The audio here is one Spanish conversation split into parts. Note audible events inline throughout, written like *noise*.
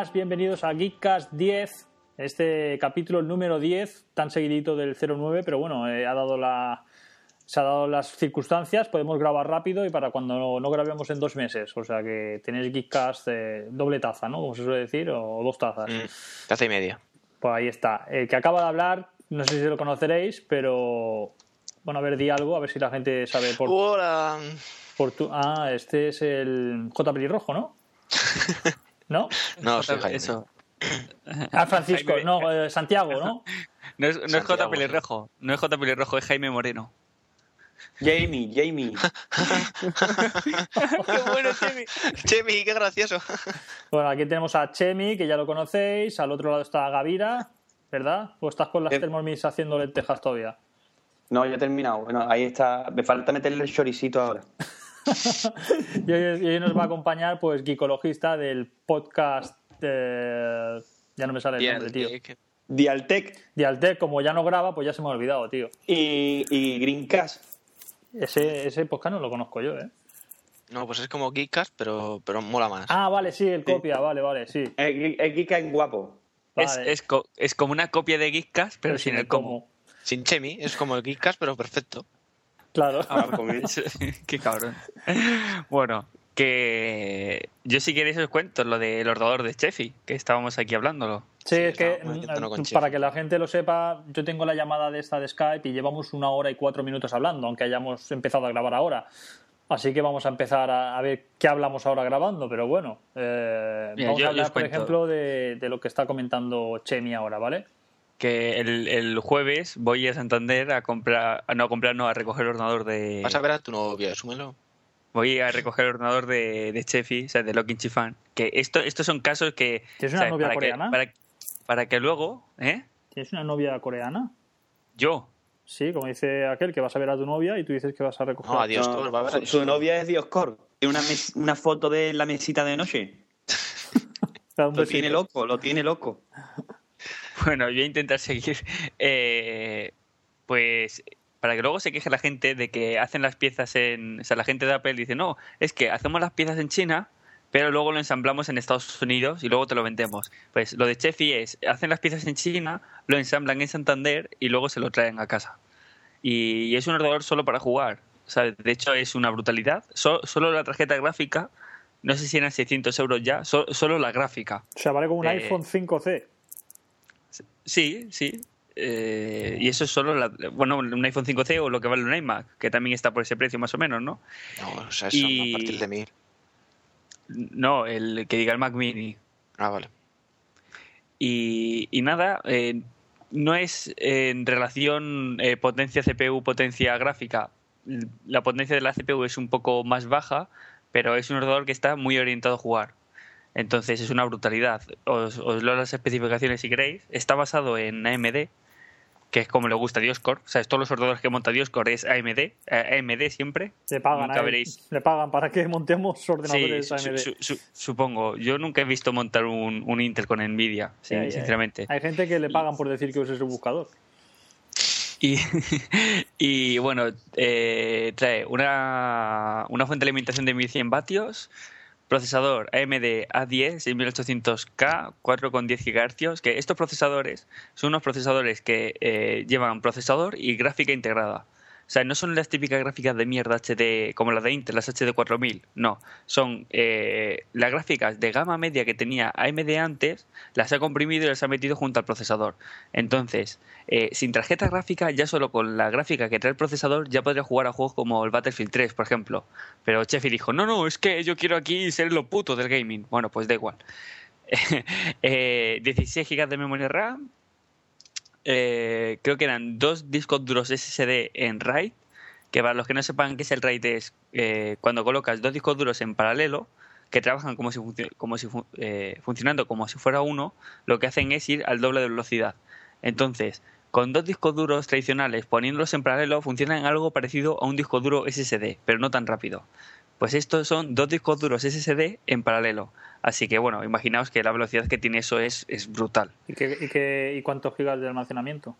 Buenas, bienvenidos a Geekcast 10, este capítulo número 10, tan seguidito del 09, pero bueno, eh, ha dado la, se ha dado las circunstancias, podemos grabar rápido y para cuando no, no grabemos en dos meses, o sea que tenéis Geekcast eh, doble taza, ¿no? Como se suele decir, o, dos tazas. Mm, taza y media. Pues ahí está. El que acaba de hablar, no sé si lo conoceréis, pero bueno, a ver, di algo, a ver si la gente sabe por, Hola. por tu... Ah, este es el J. Pelirrojo, ¿no? *laughs* ¿No? No, soy Jaime. Eso. Ah, Francisco, Jaime. no, eh, Santiago, ¿no? No es, no es J. Pelirrojo. No es J. Pelirrojo, es Jaime Moreno. Jamie, Jamie. *laughs* qué bueno, Chemi. Chemi, qué gracioso. Bueno, aquí tenemos a Chemi, que ya lo conocéis, al otro lado está Gavira, ¿verdad? ¿O estás con las Eh. Thermomix haciendo lentejas todavía? No, ya he terminado. Bueno, ahí está. Me falta meterle el choricito ahora. *laughs* *laughs* y, hoy, y hoy nos va a acompañar, pues, Geekologista del podcast... eh, ya no me sale el nombre, tío. Dialtec Dialtec, como ya no graba, pues ya se me ha olvidado, tío. y, y Greencast. Ese, ese podcast no lo conozco yo, ¿eh? No, pues es como Geekcast, pero, pero mola más. Ah, vale, sí, el Sí. copia, vale, vale, sí. Es, es Geeka en guapo. Es, Vale. es, co- es como una copia de Geekcast, pero, sin el cómo. Sin Chemi, es como el Geekcast, pero perfecto. Claro. *laughs* *laughs* Qué cabrón. Bueno, que yo si queréis os cuento lo del ordenador de Chefi, que estábamos aquí hablándolo. Sí, Sí, es que mm, Chef. para que la gente lo sepa, yo tengo la llamada de esta de Skype y llevamos una hora y cuatro minutos hablando, aunque hayamos empezado a grabar ahora. Así que vamos a empezar a, a ver qué hablamos ahora grabando, pero bueno, eh, Mira, vamos yo- a hablar, por ejemplo, de, de lo que está comentando Chemi ahora, ¿vale? Que el, el jueves voy a Santander a comprar, a no a comprar, no, a recoger el ordenador de... Vas a ver a tu novia, asúmelo. Voy a recoger el ordenador de, de Chefi, o sea, de Locking Chifan. Que esto, estos son casos que... ¿Tienes una ¿sabes? novia para que- coreana? para, para que luego, ¿eh? ¿Tienes una novia coreana? Yo, Sí, como dice aquel, que vas a ver a tu novia y tú dices que vas a recoger. No, adiós, No, Cor, va a ver a su, novia es Dioscor. Tiene una, mes- una foto de la mesita de noche. *laughs* Lo tiene loco, lo tiene loco. Bueno, voy a intentar seguir. *laughs* Eh, pues para que luego se queje la gente de que hacen las piezas en. O sea, la gente de Apple dice, no, es que hacemos las piezas en China, pero luego lo ensamblamos en Estados Unidos y luego te lo vendemos. Pues lo de Chefi es, hacen las piezas en China, lo ensamblan en Santander y luego se lo traen a casa. Y, y es un ordenador solo para jugar. O sea, de hecho es una brutalidad. So- solo la tarjeta gráfica, no sé si eran 600 euros ya, so- solo la gráfica. O sea, vale como un Eh, iPhone 5C. Sí, sí. Eh, y eso es solo, la- bueno, un iPhone 5C o lo que vale un iMac, que también está por ese precio más o menos, ¿no? No, o sea, eso Y- a partir de mil. No, el que diga el Mac Mini. Ah, vale. Y, y nada, eh, no es en relación eh, potencia CPU, potencia gráfica. La potencia de la CPU es un poco más baja, pero es un ordenador que está muy orientado a jugar. Entonces es una brutalidad. Os, os leo las especificaciones si queréis. Está basado en AMD, que es como le gusta a Dioscore. O sea, todos los ordenadores que monta Dioscore es AMD, eh, AMD siempre. Le pagan, a veréis. *laughs* le pagan para que montemos Sí, ordenadores su- AMD. su- su- supongo. Yo nunca he visto montar un, un Intel con Nvidia, Sí, sinceramente. Hay gente que le pagan por decir que use su buscador. Y, *laughs* y bueno, eh, trae una, una fuente de alimentación de 1100 vatios, procesador AMD A10 6800K, 4,10 GHz, que estos procesadores son unos procesadores que eh, llevan procesador y gráfica integrada. O sea, no son las típicas gráficas de mierda HD como las de Intel, las HD 4000. No, son eh, las gráficas de gama media que tenía AMD antes, las ha comprimido y las ha metido junto al procesador. Entonces, eh, sin tarjeta gráfica, ya solo con la gráfica que trae el procesador, ya podría jugar a juegos como el Battlefield 3, por ejemplo. Pero Chefi dijo, no, no, es que yo quiero aquí ser lo puto del gaming. Bueno, pues da igual. *laughs* 16 GB de memoria RAM, eh, creo que eran dos discos duros SSD en RAID, que para los que no sepan qué es el RAID es eh, cuando colocas dos discos duros en paralelo, que trabajan como si, como si eh, funcionando como si fuera uno, lo que hacen es ir al doble de velocidad. Entonces, con dos discos duros tradicionales poniéndolos en paralelo funcionan algo parecido a un disco duro SSD, pero no tan rápido. Pues estos son dos discos duros SSD en paralelo. Así que bueno, imaginaos que la velocidad que tiene eso es, es brutal. ¿Y, qué, y, cuántos gigas de almacenamiento?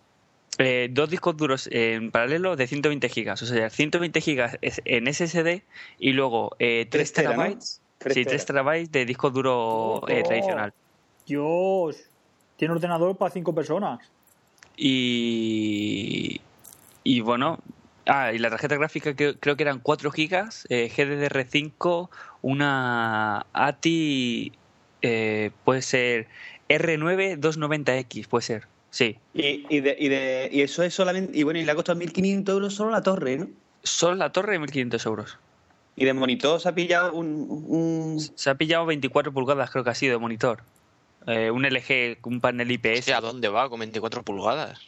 Eh, dos discos duros en paralelo de 120 gigas. O sea, 120 gigas en SSD y luego eh, 3, terabytes. sí, 3 terabytes de disco duro eh, tradicional. Dios, tiene ordenador para cinco personas. Y, y bueno, Ah, y la tarjeta gráfica que, creo que eran 4 GB, eh, GDDR5, una ATI, eh, puede ser R9 290X, puede ser, sí. Y, y, de, y, de, y eso es solamente, y bueno, y le ha costado 1.500 euros solo la torre, ¿no? Solo la torre, 1.500 euros. ¿Y de monitor se ha pillado un, Se ha pillado 24 pulgadas, creo que ha sido de monitor. Eh, un LG, un panel IPS. ¿A dónde va con 24 pulgadas?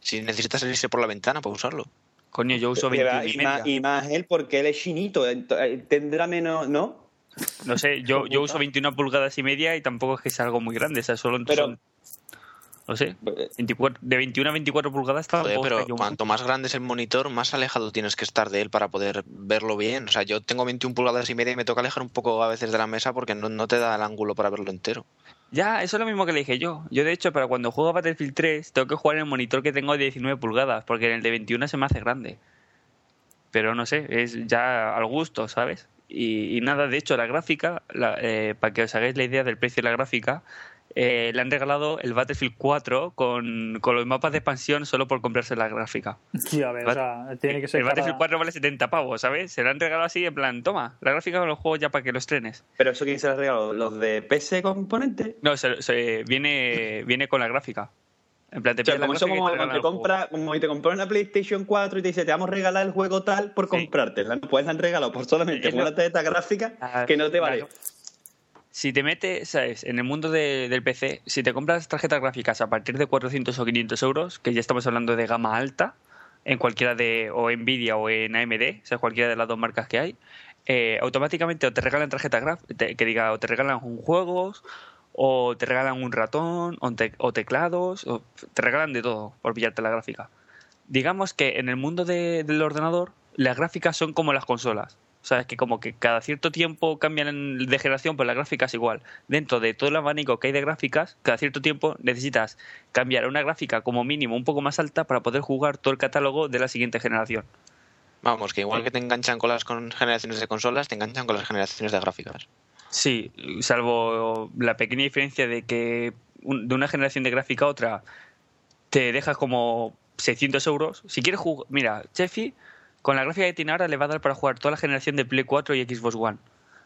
Si necesitas salirse por la ventana para usarlo. Coño, yo uso 20 y, más, y más él porque él es chinito, tendrá menos, ¿no? No sé, yo, yo uso 21 pulgadas y media y tampoco es que sea algo muy grande, o sea, solo son, no sé, 24, de 21 a 24 pulgadas está pero cuanto más grande es el monitor, más alejado tienes que estar de él para poder verlo bien. O sea, yo tengo 21 pulgadas y media y me toca alejar un poco a veces de la mesa porque no, no te da el ángulo para verlo entero. Ya, eso es lo mismo que le dije yo. Yo, de hecho, para cuando juego a Battlefield 3, tengo que jugar en el monitor que tengo de 19 pulgadas, porque en el de 21 se me hace grande. Pero no sé, es ya al gusto, ¿sabes? Y, nada, de hecho, la gráfica, eh, para que os hagáis la idea del precio de la gráfica, eh, le han regalado el Battlefield 4 con, con, los mapas de expansión solo por comprarse la gráfica. Sí, a ver, o sea, tiene que ser. El Battlefield 4 vale 70 pavos, ¿sabes? Se le han regalado así, en plan, toma, la gráfica de los juegos ya para que los trenes. ¿Pero eso quién se lo ha regalado? ¿Los de PC componente? No, se, viene, viene con la gráfica. En plan, te como eso como, te compra, como te compras una PlayStation 4 y te dice, te vamos a regalar el juego tal por comprarte. Pues la han regalado por solamente una tarjeta gráfica ah, que no te vale si te metes, ¿sabes? En el mundo del PC, si te compras tarjetas gráficas a partir de 400 o 500 euros, que ya estamos hablando de gama alta, en cualquiera de, o Nvidia o en AMD, o sea, cualquiera de las dos marcas que hay, eh, automáticamente o te regalan tarjetas gráficas, que diga, o te regalan un juegos, o te regalan un ratón, o, teclados, o te regalan de todo por pillarte la gráfica. Digamos que en el mundo del ordenador, las gráficas son como las consolas. O sea, es que como que cada cierto tiempo cambian de generación, pues las gráficas igual. Dentro de todo el abanico que hay de gráficas, cada cierto tiempo necesitas cambiar una gráfica como mínimo un poco más alta para poder jugar todo el catálogo de la siguiente generación. Vamos, que igual que te enganchan con las generaciones de consolas, te enganchan con las generaciones de gráficas. Sí, salvo la pequeña diferencia de que de una generación de gráfica a otra te dejas como 600 euros. Si quieres jugar, mira, Chefi con la gráfica que tiene ahora le va a dar para jugar toda la generación de Play 4 y Xbox One.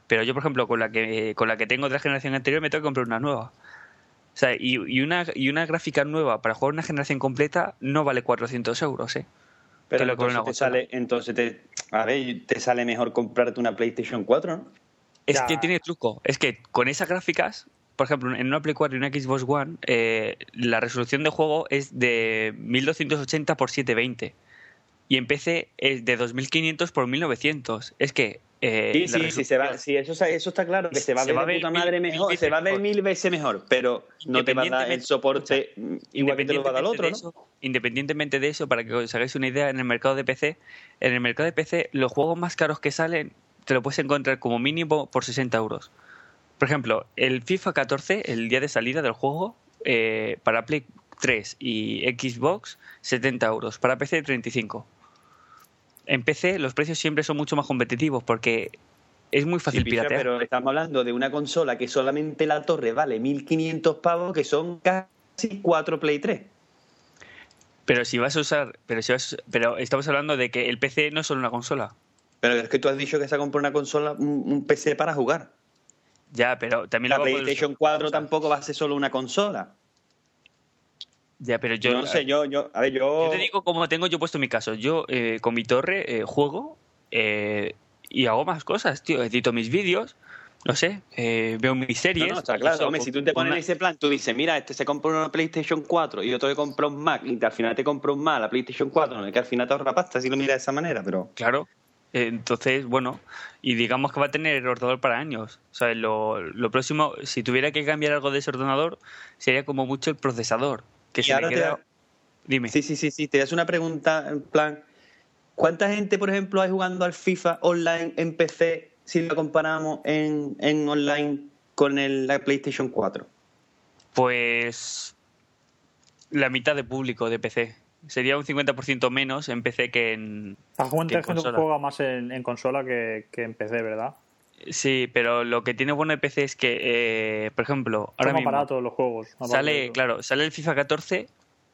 Pero yo, por ejemplo, con la que, con la que tengo de la generación anterior me tengo que comprar una nueva. O sea, y, una, y una gráfica nueva para jugar una generación completa no vale 400 euros, ¿eh? Pero entonces, te sale, entonces te, a ver, te sale mejor comprarte una PlayStation 4, ¿no? Es que tiene truco. Es que con esas gráficas, por ejemplo, en una Play 4 y una Xbox One, eh, la resolución de juego es de 1280 x 720 y en PC es de 2500 por 1900. Es que. Eh, sí, sí, sí, se va, sí eso, eso, está claro, que se va a ver de puta madre mejor, se va a ver mil veces mejor, pero no te va a dar el soporte igual que te lo va a dar el otro, ¿no? independientemente de eso, para que os hagáis una idea, en el mercado de PC, en el mercado de PC, los juegos más caros que salen te lo puedes encontrar como mínimo por 60 euros. Por ejemplo, el FIFA 14, el día de salida del juego, eh, para Play 3 y Xbox, 70 euros. Para PC, 35 en PC los precios siempre son mucho más competitivos porque es muy fácil sí, piratear. Pero estamos hablando de una consola que solamente la torre vale 1500 pavos, que son casi 4 Play 3. Pero si vas a usar, pero si vas, pero estamos hablando de que el PC no es solo una consola. Pero es que tú has dicho que se ha comprado una consola, un, un PC para jugar. Ya, pero también La lo PlayStation usar- 4 tampoco va a ser solo una consola. Ya, pero yo no sé, yo, yo, a ver, yo... Yo te digo como tengo yo puesto mi caso. Yo eh, con mi torre eh, juego eh, y hago más cosas, tío. Edito mis vídeos, no sé, eh, veo mis No, series. no, está claro. Hombre, si tú te pones en ese plan, tú dices, mira, este se compró una PlayStation 4 y otro que compró un Mac y al final te compró un Mac, la PlayStation 4, no que al final te ahorra pasta si lo miras de esa manera, pero... Claro. Eh, Entonces, bueno, y digamos que va a tener ordenador para años. O sea, lo, lo próximo, si tuviera que cambiar algo de ese ordenador, sería como mucho el procesador. Que Y se ahora queda... Dime. Sí, sí, sí, sí. Te hace una pregunta en plan, ¿cuánta gente, por ejemplo, hay jugando al FIFA online en PC si lo comparamos en, en online con el, la PlayStation 4? Pues la mitad de público de PC. Sería un 50% menos en PC que en, La gente, que en gente consola. juega más en, en consola que, que en PC, ¿verdad? Sí, pero lo que tiene bueno el PC es que, eh, por ejemplo, ahora mismo baratos los juegos. sale, claro, sale el FIFA 14.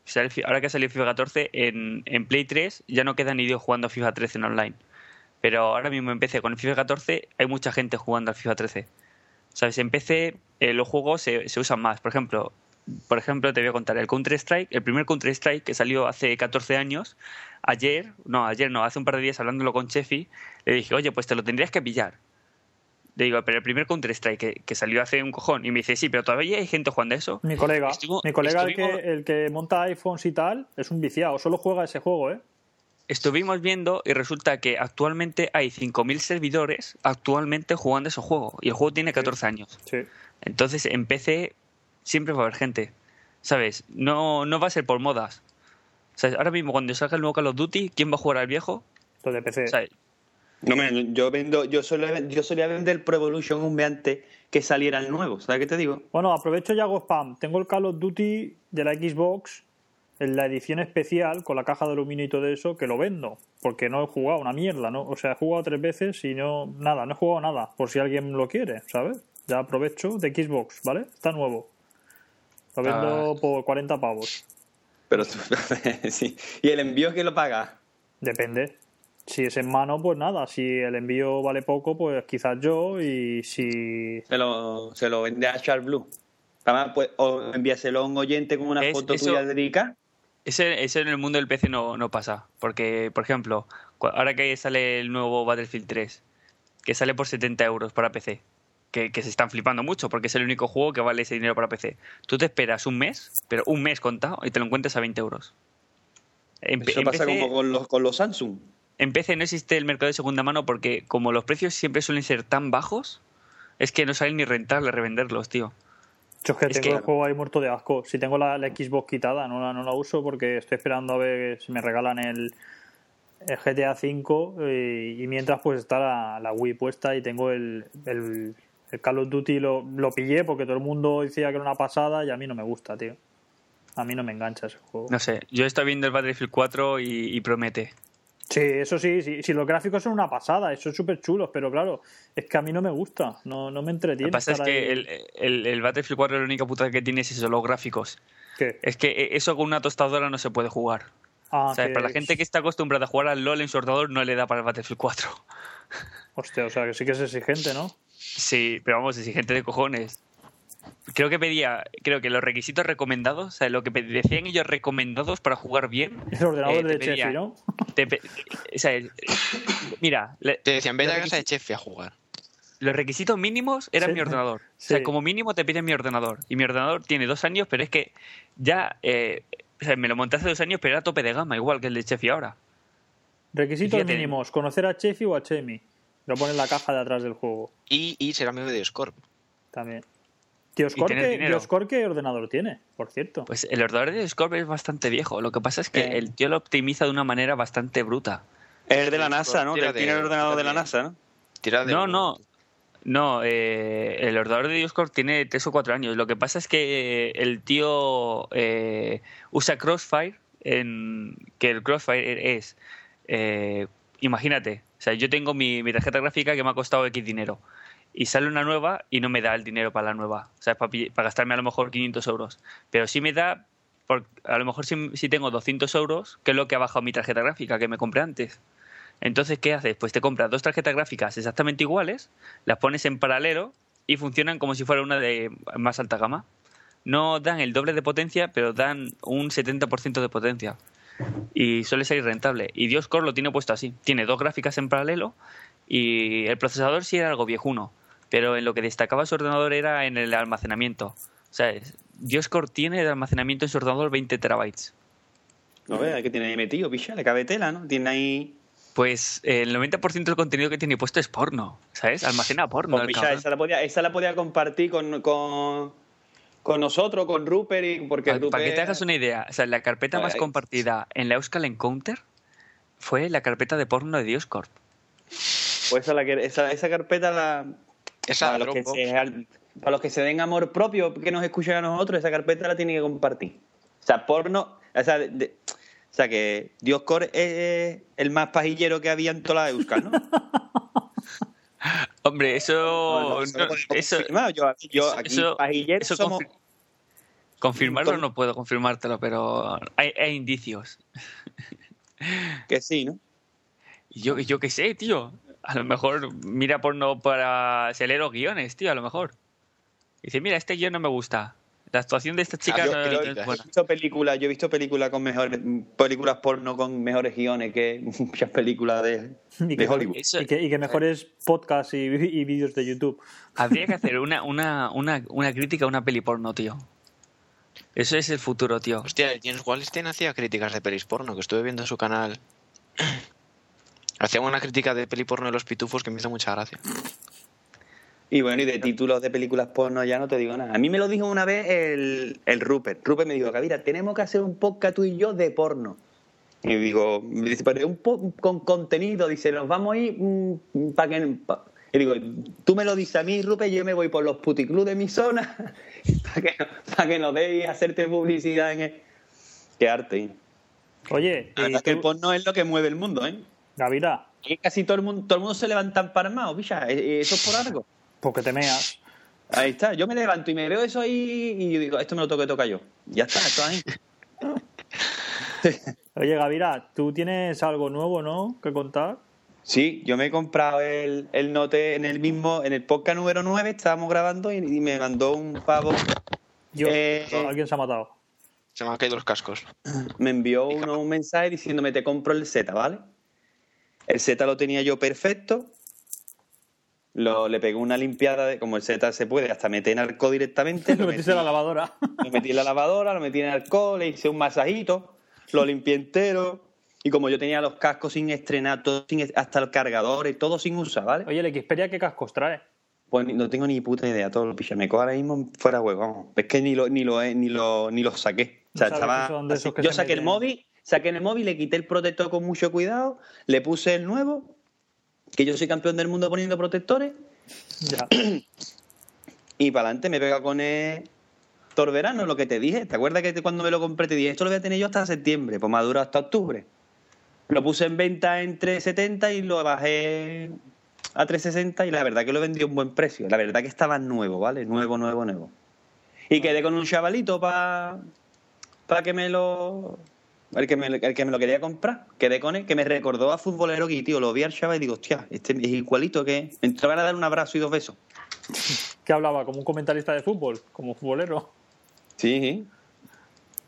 sale el fi- ahora que salió FIFA 14 en, en Play 3 ya no queda ni Dios jugando a FIFA 13 en online. Pero ahora mismo en PC con el FIFA 14 hay mucha gente jugando al FIFA 13. ¿Sabes? En PC eh, los juegos se, se usan más. Por ejemplo, por ejemplo, te voy a contar el Counter Strike, el primer Counter Strike que salió hace 14 años. Ayer, no, ayer no, hace un par de días hablándolo con Chefi, le dije, oye, pues te lo tendrías que pillar. Le digo, pero el primer Counter Strike que, que salió hace un cojón. Y me dice, sí, pero todavía hay gente jugando a eso. Mi colega, Estuvo- mi colega el, que, el que monta iPhones y tal, es un viciado. Solo juega ese juego, ¿eh? Estuvimos viendo y resulta que actualmente hay 5.000 servidores actualmente jugando ese juego. Y el juego tiene 14 años. Sí. Entonces en PC siempre va a haber gente. ¿Sabes? No, no va a ser por modas. ¿Sabes? Ahora mismo cuando salga el nuevo Call of Duty, ¿quién va a jugar al viejo? Los de PC. ¿Sabes? No, me- yo vendo, yo solía, yo solía vender Pro Evolution un mes antes que saliera el nuevo, ¿sabes qué te digo? Bueno, aprovecho y hago spam. Tengo el Call of Duty de la Xbox en la edición especial con la caja de aluminio y todo eso que lo vendo porque no he jugado una mierda, ¿no? O sea, he jugado tres veces y no nada, no he jugado nada por si alguien lo quiere, ¿sabes? Ya aprovecho de Xbox, ¿vale? Está nuevo. Lo vendo por 40 pavos. Pero tú- *laughs* sí. ¿Y el envío que lo paga? Depende. Si es en mano, pues nada. Si el envío vale poco, pues quizás yo. Y si. Se lo, se lo vende a Charles Blue. Además, pues, o envíaselo a un oyente con una Es- foto eso- tuya dedicada. Ese, ese en el mundo del PC no, no pasa. Porque, por ejemplo, ahora que sale el nuevo Battlefield 3, que sale por 70 euros para PC, que, que se están flipando mucho porque es el único juego que vale ese dinero para PC. Tú te esperas un mes, pero un mes contado, y te lo encuentras a 20 euros. En, Eso en pasa PC como con los, con los Samsung. En PC no existe el mercado de segunda mano porque como los precios siempre suelen ser tan bajos, es que no salen ni rentable revenderlos, tío. Yo es que Es tengo que- el juego ahí muerto de asco. Si tengo la, la Xbox quitada, no la, no la uso porque estoy esperando a ver si me regalan el, el GTA V y, y mientras pues está la, la Wii puesta y tengo el, el, el Call of Duty lo, lo pillé porque todo el mundo decía que era una pasada y a mí no me gusta, tío. A mí no me engancha ese juego. No sé, yo estoy viendo el Battlefield 4 y, y promete. Sí, eso sí, sí, sí, los gráficos son una pasada, eso es súper chulos, pero claro, es que a mí no me gusta, no, no me entretiene. Lo que pasa es que el, el, el Battlefield 4 la única puta que tiene es eso, los gráficos. ¿Qué? Es que e, eso con una tostadora no se puede jugar. Ah, o sea, que- para la gente que está acostumbrada a jugar al LoL en su ordenador no le da para el Battlefield 4. Hostia, o sea, que sí que es exigente, ¿no? Sí, pero vamos, exigente de cojones. Creo que pedía, creo que los requisitos recomendados, o sea, lo que decían ellos recomendados para jugar bien. El ordenador eh, de pedía- Chefi, ¿no? te o sea, mira, Te decían, vete a casa de Chefi a jugar. los requisitos mínimos eran Sí. mi ordenador. O Sí. sea, como mínimo te piden mi ordenador. Y mi ordenador tiene dos años, pero es que ya eh, o sea, me lo monté hace dos años, pero era a tope de gama, igual que el de Chefi ahora. Requisitos Fíjate. mínimos, conocer a Chefi o a Chemi. Lo pone en la caja de atrás del juego Y, y ser amigo de Scorp. también. Dioscor, tener ¿qué, ¿qué ordenador tiene? Por cierto. Pues el ordenador de Scorp es bastante viejo. Lo que pasa es que Eh. el tío lo optimiza de una manera bastante bruta. Es el de la NASA, ¿no? tiene de- el ordenador tira de la NASA, ¿no? Tira de No, no. No, eh, el ordenador de Dioscorp tiene tres o cuatro años. Lo que pasa es que el tío eh, usa Crossfire, en, que el Crossfire es, eh, imagínate, o sea, yo tengo mi, mi tarjeta gráfica que me ha costado X dinero y sale una nueva y no me da el dinero para la nueva, o sea, para, para gastarme a lo mejor 500 euros, pero sí me da por, a lo mejor si, si tengo 200 euros, que es lo que ha bajado mi tarjeta gráfica que me compré antes. Entonces, ¿qué haces? Pues te compras dos tarjetas gráficas exactamente iguales, las pones en paralelo y funcionan como si fuera una de más alta gama. No dan el doble de potencia, pero dan un 70% de potencia. Y suele ser rentable. Y Dioscore lo tiene puesto así. Tiene dos gráficas en paralelo y el procesador sí era algo viejuno. Pero en lo que destacaba su ordenador era en el almacenamiento. O sea, Dioscore tiene de almacenamiento en su ordenador 20 terabytes. No veas que tiene ahí metido, picha, le cabe tela, ¿no? Tiene ahí. Pues el 90% del contenido que tiene puesto es porno, ¿sabes? Almacena porno. Pues, picha, cabrón. esa la podía, esa la podía compartir con, con, con nosotros, con Rupert, y porque Para, Rupert. que te hagas una idea, o sea, la carpeta más Ay. compartida en la Euskal Encounter fue la carpeta de porno de Dioscorp. Pues esa, la que, esa, esa carpeta la. Esa para, los que se, al- para los que se den amor propio, que nos escuchen a nosotros, esa carpeta la tienen que compartir. O sea, porno. O sea, de- o sea que Dioscore es el más pajillero que había en toda la Euskal, ¿no? *laughs* Hombre, eso... No, no, eso no, yo, aquí eso- pajilleros eso somos. confir- confirmarlo Con- no puedo confirmártelo, pero hay, hay indicios. Que sí, ¿no? *laughs* Yo, yo qué sé, tío. A lo mejor mira porno para... Se lee los guiones, tío, a lo mejor. Y dice, mira, este guion no me gusta. La actuación de esta chica yo no, no es he visto películas, yo he visto películas con mejores películas porno con mejores guiones que *laughs* muchas películas de, Y de que, Hollywood. Eso- y que, y que mejores podcasts y, y vídeos de YouTube. *laughs* Habría que hacer una, una, una, una crítica a una peli porno, tío. Eso es el futuro, tío. Hostia, el James Wallenstein hacía críticas de pelis porno, que estuve viendo en su canal. Hacía una crítica de peli porno de los pitufos que me hizo mucha gracia. Y bueno, y de títulos de películas porno ya no te digo nada. A mí me lo dijo una vez el, el Rupert. Rupert me dijo, Cavira, tenemos que hacer un podcast tú y yo de porno. Y digo, me dice, pero un po- con contenido, dice, nos vamos a ir para que... pa-". Y digo, tú me lo dices a mí, Rupert, yo me voy por los puticlubs de mi zona *laughs* para que, pa' que nos deis hacerte publicidad en el... Qué arte. Oye, verdad es que el porno es lo que mueve el mundo, ¿eh? Gavira, Aquí casi todo el mundo, todo el mundo se levanta emparmado, picha. ¿e- ¿Eso es por algo? porque te meas. Ahí está, yo me levanto y me veo eso ahí y yo digo, esto me lo tengo que tocar yo. Ya está, esto ahí. *laughs* Oye, Gavira, tú tienes algo nuevo, ¿no? Que contar. Sí, yo me he comprado el, el Note en el mismo, en el podcast número 9, estábamos grabando y, y me mandó un pavo, Yo, Eh, alguien se ha matado. Se me han caído los cascos. me envió uno un mensaje diciéndome te compro el Z, ¿vale? El Z lo tenía yo perfecto. Lo, le pegué una limpiada, de, como el Z se puede, hasta meter en alcohol directamente. *laughs* Lo lo metiste en la metí- lavadora. *laughs* Lo metí en la lavadora, lo metí en alcohol, le hice un masajito, lo limpié entero. Y como yo tenía los cascos sin estrenar, todo sin, hasta el cargador y todo sin usar, ¿vale? Oye, el Xperia, ¿qué cascos trae? Pues no tengo ni puta idea, todo lo picha. Me cojo ahora mismo fuera de huevo, vamos. Es que ni lo, ni lo, ni lo, ni lo saqué. O sea, No estaba así. Yo saqué el móvil, saqué en el móvil, le quité el protector con mucho cuidado, le puse el nuevo, que yo soy campeón del mundo poniendo protectores, Ya. *clears throat* y para adelante me pega con el Torverano, lo que te dije. ¿Te acuerdas que te- cuando me lo compré te dije, esto lo voy a tener yo hasta septiembre? Pues me ha durado hasta octubre. Lo puse en venta en 370 y lo bajé a 360 y la verdad que lo vendí a un buen precio. La verdad que estaba nuevo, ¿vale? Nuevo, nuevo, nuevo. Y quedé con un chavalito para que me lo... El que, me, el que me lo quería comprar. Quedé con él, que me recordó a Futbolero aquí, tío. Lo vi al chaval y digo, hostia, este es igualito que... Me entró a dar un abrazo y dos besos. *laughs* ¿Qué hablaba? ¿Como un comentarista de fútbol? ¿Como futbolero? Sí, sí.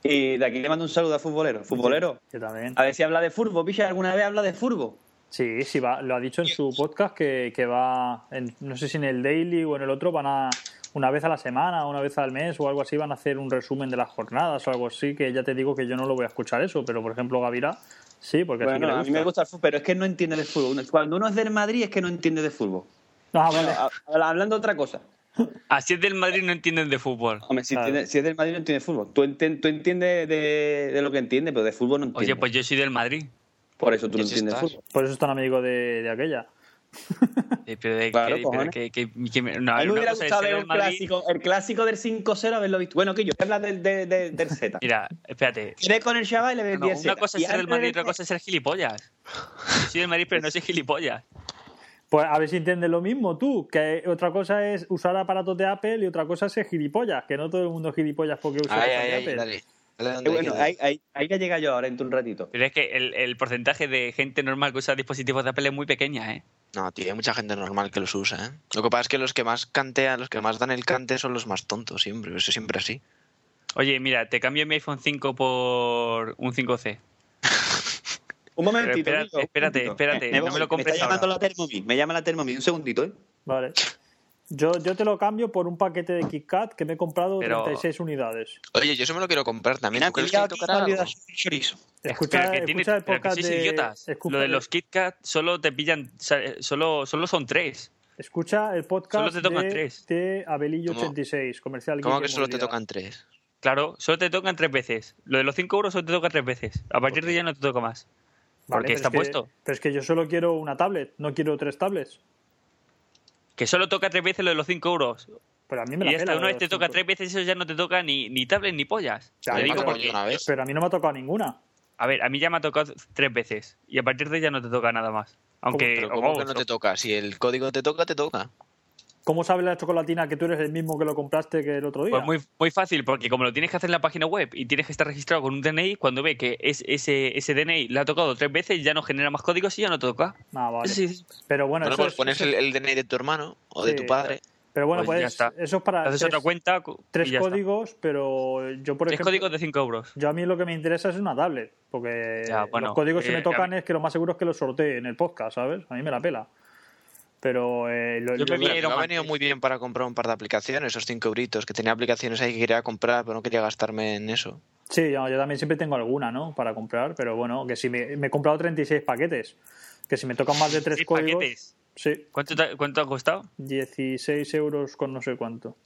Y de aquí le mando un saludo a Futbolero. Futbolero, Yo también. a ver si habla de fútbol. Picha, ¿alguna vez habla de fútbol? Sí, sí, va, lo ha dicho en su podcast que, que va, en- no sé si en el Daily o en el otro, van a, una vez a la semana, una vez al mes o algo así, van a hacer un resumen de las jornadas o algo así, que ya te digo que yo no lo voy a escuchar eso, pero por ejemplo Gavira, sí, porque sí que Bueno, le a mí me gusta el fútbol, pero es que no entiende de fútbol. Cuando uno es del Madrid es que no entiende de fútbol. Ah, Bueno, vale. hablando de otra cosa. *laughs* Así es del Madrid no entienden de fútbol. Hombre, si, Claro. entiende- si es del Madrid no entiende de fútbol. Tú, enten- tú entiendes de, de lo que entiendes, pero de fútbol no entiendes. Oye, pues yo soy del Madrid. Por eso tú no ¿Y si entiendes de estás? fútbol. Por eso es tan amigo de, de aquella. Pero de Claro, que, que- que- no, A mí me una hubiera cosa es gustado ver del un clásico, el clásico del 5-0 haberlo visto. Bueno, que yo habla del, de- de- del Z. Mira, espérate. Quedé con el y le No, vendí no, el una Z. cosa es ser del Madrid otra cosa es ser gilipollas. Yo soy del Madrid, pero no soy gilipollas. Pues a ver si entiendes lo mismo tú, que otra cosa es usar aparatos de Apple y otra cosa es ser gilipollas, que no todo el mundo es gilipollas porque usa Ay, ay, de ay, Apple. dale. Dale Eh, bueno, ahí, ahí, ahí que llega yo ahora en un ratito. Pero es que el, el porcentaje de gente normal que usa dispositivos de Apple es muy pequeña, ¿eh? No, tío, hay mucha gente normal que los usa, ¿eh? Lo que pasa es que los que más cantean, los que más dan el cante son los más tontos siempre. Eso es siempre así. Oye, mira, te cambio mi iPhone 5 por un 5C. *laughs* Un momentito. espérate, amigo, espérate, espérate, Me, no voy, me lo compres está llamando ahora. la Thermomix, me llama la Thermomix. Un segundito, ¿eh? Vale. Yo, yo te lo cambio por un paquete de KitKat que me he comprado Pero- 36 unidades. Oye, yo eso me lo quiero comprar también. Mira, ¿Tú crees cuidado, que aquí tocará me olvida algo? el chorizo. Escucha, pero que tiene- escucha el pero que podcast sois de... idiotas. escucha- Lo de los KitKat solo te pillan, o sea, solo, solo son tres. Escucha el podcast Solo te tocan de, tres. de ¿Cómo? Abelillo86, comercial ¿Cómo Geek que de solo te movilidad. tocan tres? Claro, solo te tocan tres veces. Lo de los 5 euros solo te toca tres veces. A partir de ya no te toca más. Vale, porque pero está es que- puesto. Pero es que yo solo quiero una tablet, no quiero tres tablets. Que solo toca tres veces lo de los 5 euros. Pero a mí me Y la está, lo una vez te toca cinco. tres veces, eso ya no te toca ni, ni tablet ni pollas. Ya, Te pero- digo porque, una vez. Pero a mí no me ha tocado ninguna. a ver, a mí ya me ha tocado tres veces. Y a partir de ahí ya no te toca nada más. Aunque, Pero ¿cómo oh, que no te toca? Si el código te toca, te toca. ¿Cómo sabe la chocolatina que tú eres el mismo que lo compraste que el otro día? Pues muy, muy fácil, porque como lo tienes que hacer en la página web y tienes que estar registrado con un DNI, cuando ve que es, ese, ese DNI le ha tocado tres veces, ya no genera más códigos y ya no te toca. Ah, vale. Sí, sí. Pero bueno, Bueno, eso pues es- pones el, el DNI de tu hermano o de tu padre. Pero bueno, Pues pues, ya está. eso es para Haces tres, otra cuenta cu- tres y ya está. códigos, pero yo por Tres ejemplo, códigos de 5 euros. yo a mí lo que me interesa es una tablet, porque Ya, bueno, los códigos si eh, me a tocan es que lo más seguro es que los sortee en el podcast, ¿sabes? A mí me la pela. Pero eh, lo, Yo lo- me ha venido 3. muy bien para comprar un par de aplicaciones, esos 5 euritos, que tenía aplicaciones ahí que quería comprar, pero no quería gastarme en eso. Sí, yo, yo también siempre tengo alguna, ¿no? Para comprar, pero bueno, que si me, me he comprado 36 paquetes, que si me tocan más de tres ¿Seis códigos, paquetes? sí, ¿Cuánto, te- ¿Cuánto ha costado? 16 euros con no sé cuánto.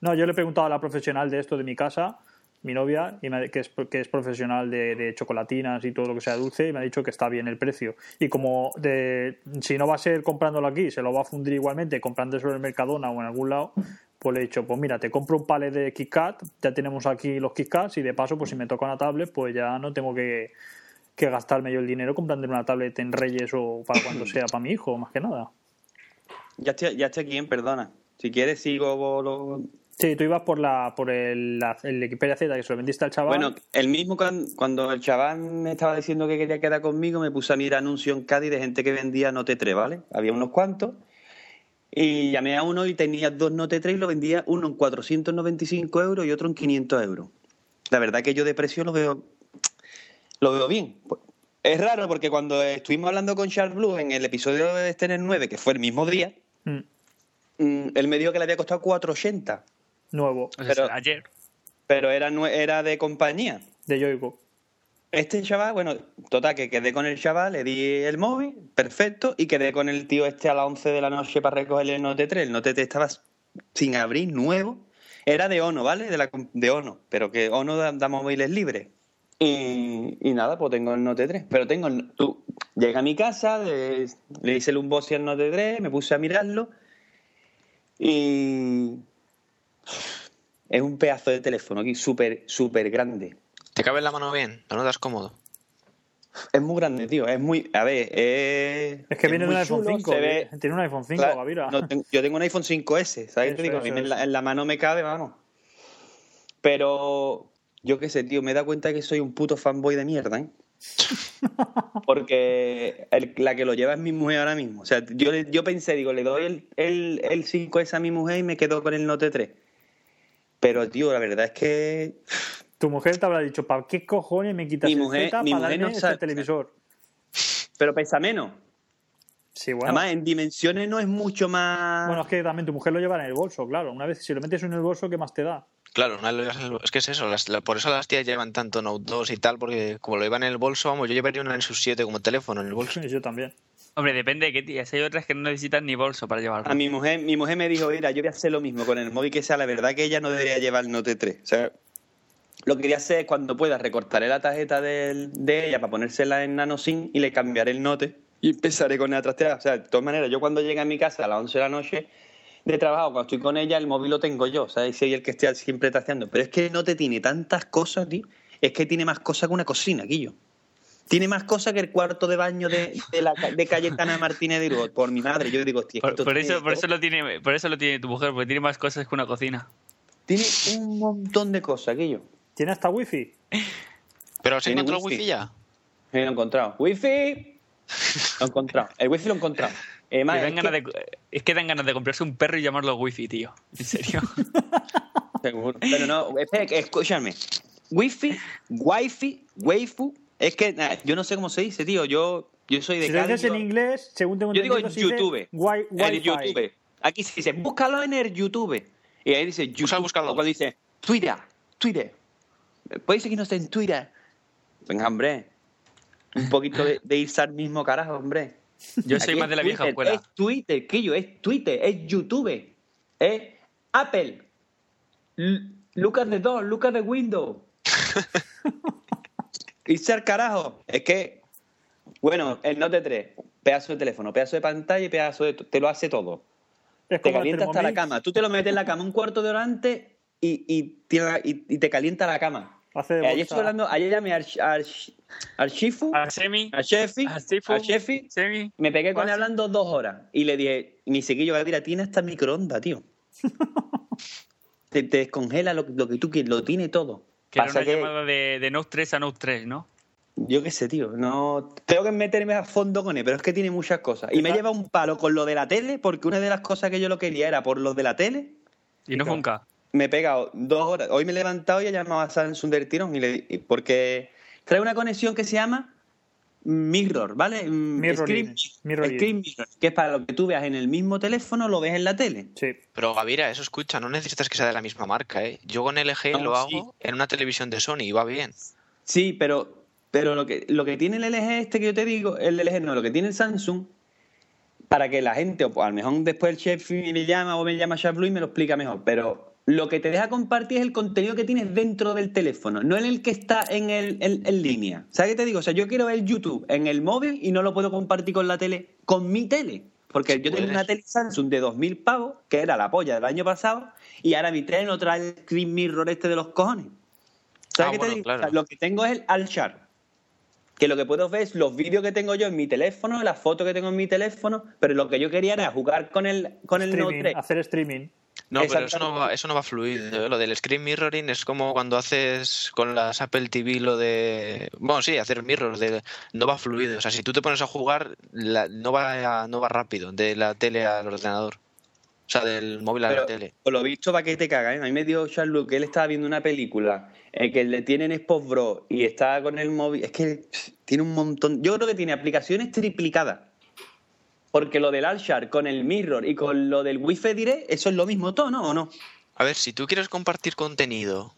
No, yo le he preguntado a la profesional de esto de mi casa, mi novia, y me que, es, que es profesional de, de chocolatinas y todo lo que sea dulce, y me ha dicho que está bien el precio. Y como de, si no va a ser comprándolo aquí, se lo va a fundir igualmente comprándolo en el Mercadona o en algún lado, pues le he dicho, pues mira, te compro un palet de KitKat, ya tenemos aquí los KitKats y de paso, pues si me toca una tablet, pues ya no tengo que, que gastarme yo el dinero comprando una tablet en Reyes o para cuando sea para mi hijo, más que nada. Ya estoy, ya estoy aquí, perdona. Si quieres, sigo. Lo... Sí, tú ibas por la por el, la- el Xperia Z que se lo vendiste al chaval. Bueno, el mismo cuan- cuando el chaval me estaba diciendo que quería quedar conmigo, me puse a mirar anuncios en Cádiz de gente que vendía Note 3, ¿vale? Había unos cuantos. Y llamé a uno y tenía dos Note 3 y lo vendía uno en 495 euros y otro en 500 euros. La verdad que yo de precio lo veo, lo veo bien. Pues, Es raro porque cuando estuvimos hablando con Charles Blue en el episodio de en el 9, que fue el mismo día, Mm, mm, él me dijo que le había costado 480, nuevo, Pero- ayer. pero era, era de compañía. de Yoigo. Este chaval, bueno, total, que quedé con el chaval, le di el móvil, perfecto, y quedé con el tío este a las 11 de la noche para recoger el Note 3. El Note 3 estaba sin abrir, nuevo. Era de Ono, ¿vale? De, la, de Ono, pero que Ono da, da móviles libres. Y, y nada, pues tengo el Note 3. Pero tengo el... Tú, llegué a mi casa, le, le hice el unboxing al Note 3, me puse a mirarlo y... Es un pedazo de teléfono aquí, súper, súper grande. ¿Te cabe en la mano bien? ¿No notas cómodo? Es muy grande, tío. Es muy. A ver, es. Es que viene de muy un iPhone chulo, 5. se ve- Tiene un iPhone 5, claro, Gavira. no tengo- yo tengo un iPhone 5S, ¿sabes? Eso, Te digo, eso, en, la, eso. en la mano me cabe, vamos. Pero. Yo qué sé, tío, me he dado cuenta que soy un puto fanboy de mierda, ¿eh? *laughs* Porque el- la que lo lleva es mi mujer ahora mismo. O sea, yo, le- yo pensé, digo, le doy el, el, el 5S a mi mujer y me quedo con el Note 3. Pero, tío, la verdad es que. Tu mujer te habrá dicho, ¿para qué cojones me quitas Mi el mujer- Z mi para mujer darme no este sabe- televisor? Pero pesa menos. Sí, bueno. Además, en dimensiones no es mucho más. Bueno, es que también tu mujer lo lleva en el bolso, claro. Una vez, si lo metes en el bolso, ¿qué más te da? Claro, una vez lo- es que es eso, las- la- por eso las tías llevan tanto Note 2 y tal, porque como lo llevan en el bolso, vamos, yo llevaría una en sus 7 como teléfono en el bolso. Yo también. Hombre, depende de qué tías. Hay otras que no necesitan ni bolso para llevarlo. A mi mujer, mi mujer me dijo, mira, yo voy a hacer lo mismo con el móvil que sea, la verdad que ella no debería llevar el Note 3. O sea, lo que quería hacer es cuando pueda recortaré la tarjeta de, ella para ponérsela en nano SIM y le cambiaré el Note y empezaré con la trasteada. O sea, de todas maneras, yo cuando llegue a mi casa a las 11 de la noche de trabajo, cuando estoy con ella, el móvil lo tengo yo, ¿sabes? Soy el que esté siempre trasteando. Pero es que el Note tiene tantas cosas, tío. Es que tiene más cosas que una cocina, Guillo. Tiene más cosas que el cuarto de baño de, de, la, de Cayetana Martínez de Irgo. Por mi madre, yo digo, tío, Por, esto por tiene eso, por eso lo tiene, por eso lo tiene tu mujer, porque tiene más cosas que una cocina. Tiene un montón de cosas, Guillo. ¿Tiene hasta wifi? ¿Pero has ¿Tiene encontrado el wifi? wifi ya? Sí, lo he encontrado. ¡Wifi! Lo he encontrado. El wifi lo he encontrado. Eh, dan es, ganas que- de- es que dan ganas de comprarse un perro y llamarlo wifi, tío. En serio. *laughs* Seguro. Pero no, escúchame. Wifi, wifi, waifu. Es que nah, yo no sé cómo se dice, tío. Yo, yo soy de Si lo Cádiz, dices en inglés, según tengo Yo digo YouTube. wi- En Wi-Fi. YouTube. Aquí se dice, búscalo en el YouTube. Y ahí dice YouTube. Usa el buscador. O cuando dice Twitter, Twitter. Puedes seguirnos en Twitter. Venga, hombre. Un poquito de, de irse al mismo carajo, hombre. Yo soy Aquí más de la vieja escuela. Es Twitter, Quillo, es Twitter, es YouTube. Es Apple. L- Lucas de dos, Lucas de Windows. *laughs* Irse al carajo. Es que, bueno, el Note 3, pedazo de teléfono, pedazo de pantalla y pedazo de... Te lo hace todo. Es Te calienta hasta la cama. Tú te lo metes en la cama un cuarto de hora antes y, y, tiene- y- y te calienta la cama. Eh, ayer estuve hablando, ayer llamé al, al, al Shifu, A Semi, al Sifu, al Shefi, Semi. me pegué con él hablando dos horas y le dije, mi sequillo Gadira tiene hasta microondas, tío. *laughs* te, te descongela lo, lo que tú quieres, lo tiene todo. Que era Pasa una que, llamada de, de Note 3 a Note 3, ¿no? yo qué sé, tío, no tengo que meterme a fondo con él, pero es que tiene muchas cosas. Y me lleva un palo con lo de la tele, porque una de las cosas que yo lo quería era por lo de la tele. Y no nunca. Me he pegado dos horas. Hoy me he levantado y he llamado a Samsung del tirón. Y le, porque trae una conexión que se llama Mirror, ¿vale? Mm, Mirroring. Screen, Mirror, que es para lo que tú veas en el mismo teléfono, lo ves en la tele. Sí. Pero Gavira, eso escucha, no necesitas que sea de la misma marca, ¿eh? Yo con LG No, lo sí. hago en una televisión de Sony y va bien. Sí, pero, pero lo, que, lo que tiene el LG este que yo te digo, el LG no, lo que tiene el Samsung, para que la gente, o a lo mejor después el chef me llama o me llama Shablu y me lo explica mejor, pero lo que te deja compartir es el contenido que tienes dentro del teléfono, no en el que está en, el, en, en línea. ¿Sabes qué te digo? O sea, yo quiero ver YouTube en el móvil y no lo puedo compartir con la tele, con mi tele. Porque Sí yo tengo puedes. una tele Samsung de 2.000 pavos, que era la polla del año pasado, y ahora mi tele no trae el screen mirror este de los cojones. ¿Sabes Ah, qué te digo? claro. O sea, lo que tengo es el Alshar. Que lo que puedo ver es los vídeos que tengo yo en mi teléfono, las fotos que tengo en mi teléfono, pero lo que yo quería era jugar con el, con el Note Streaming, 3. hacer streaming. No, pero eso no, va, eso no va fluido. ¿eh? Lo del screen mirroring es como cuando haces con las Apple TV lo de... Bueno, sí, hacer mirrors. De, no va fluido. O sea, si tú te pones a jugar, la- no, va, no va rápido de la tele al ordenador. O sea, del móvil a la tele. por lo visto, para que te cagas, ¿eh? A mí me dio Charles que él estaba viendo una película eh, que le tienen Xbox Bro y está con el móvil. Es que pff, tiene un montón. Yo creo que tiene aplicaciones triplicadas. Porque lo del Alshar con el Mirror y con lo del Wi-Fi Direct, eso es lo mismo todo, ¿no? ¿O no? A ver, si tú quieres compartir contenido,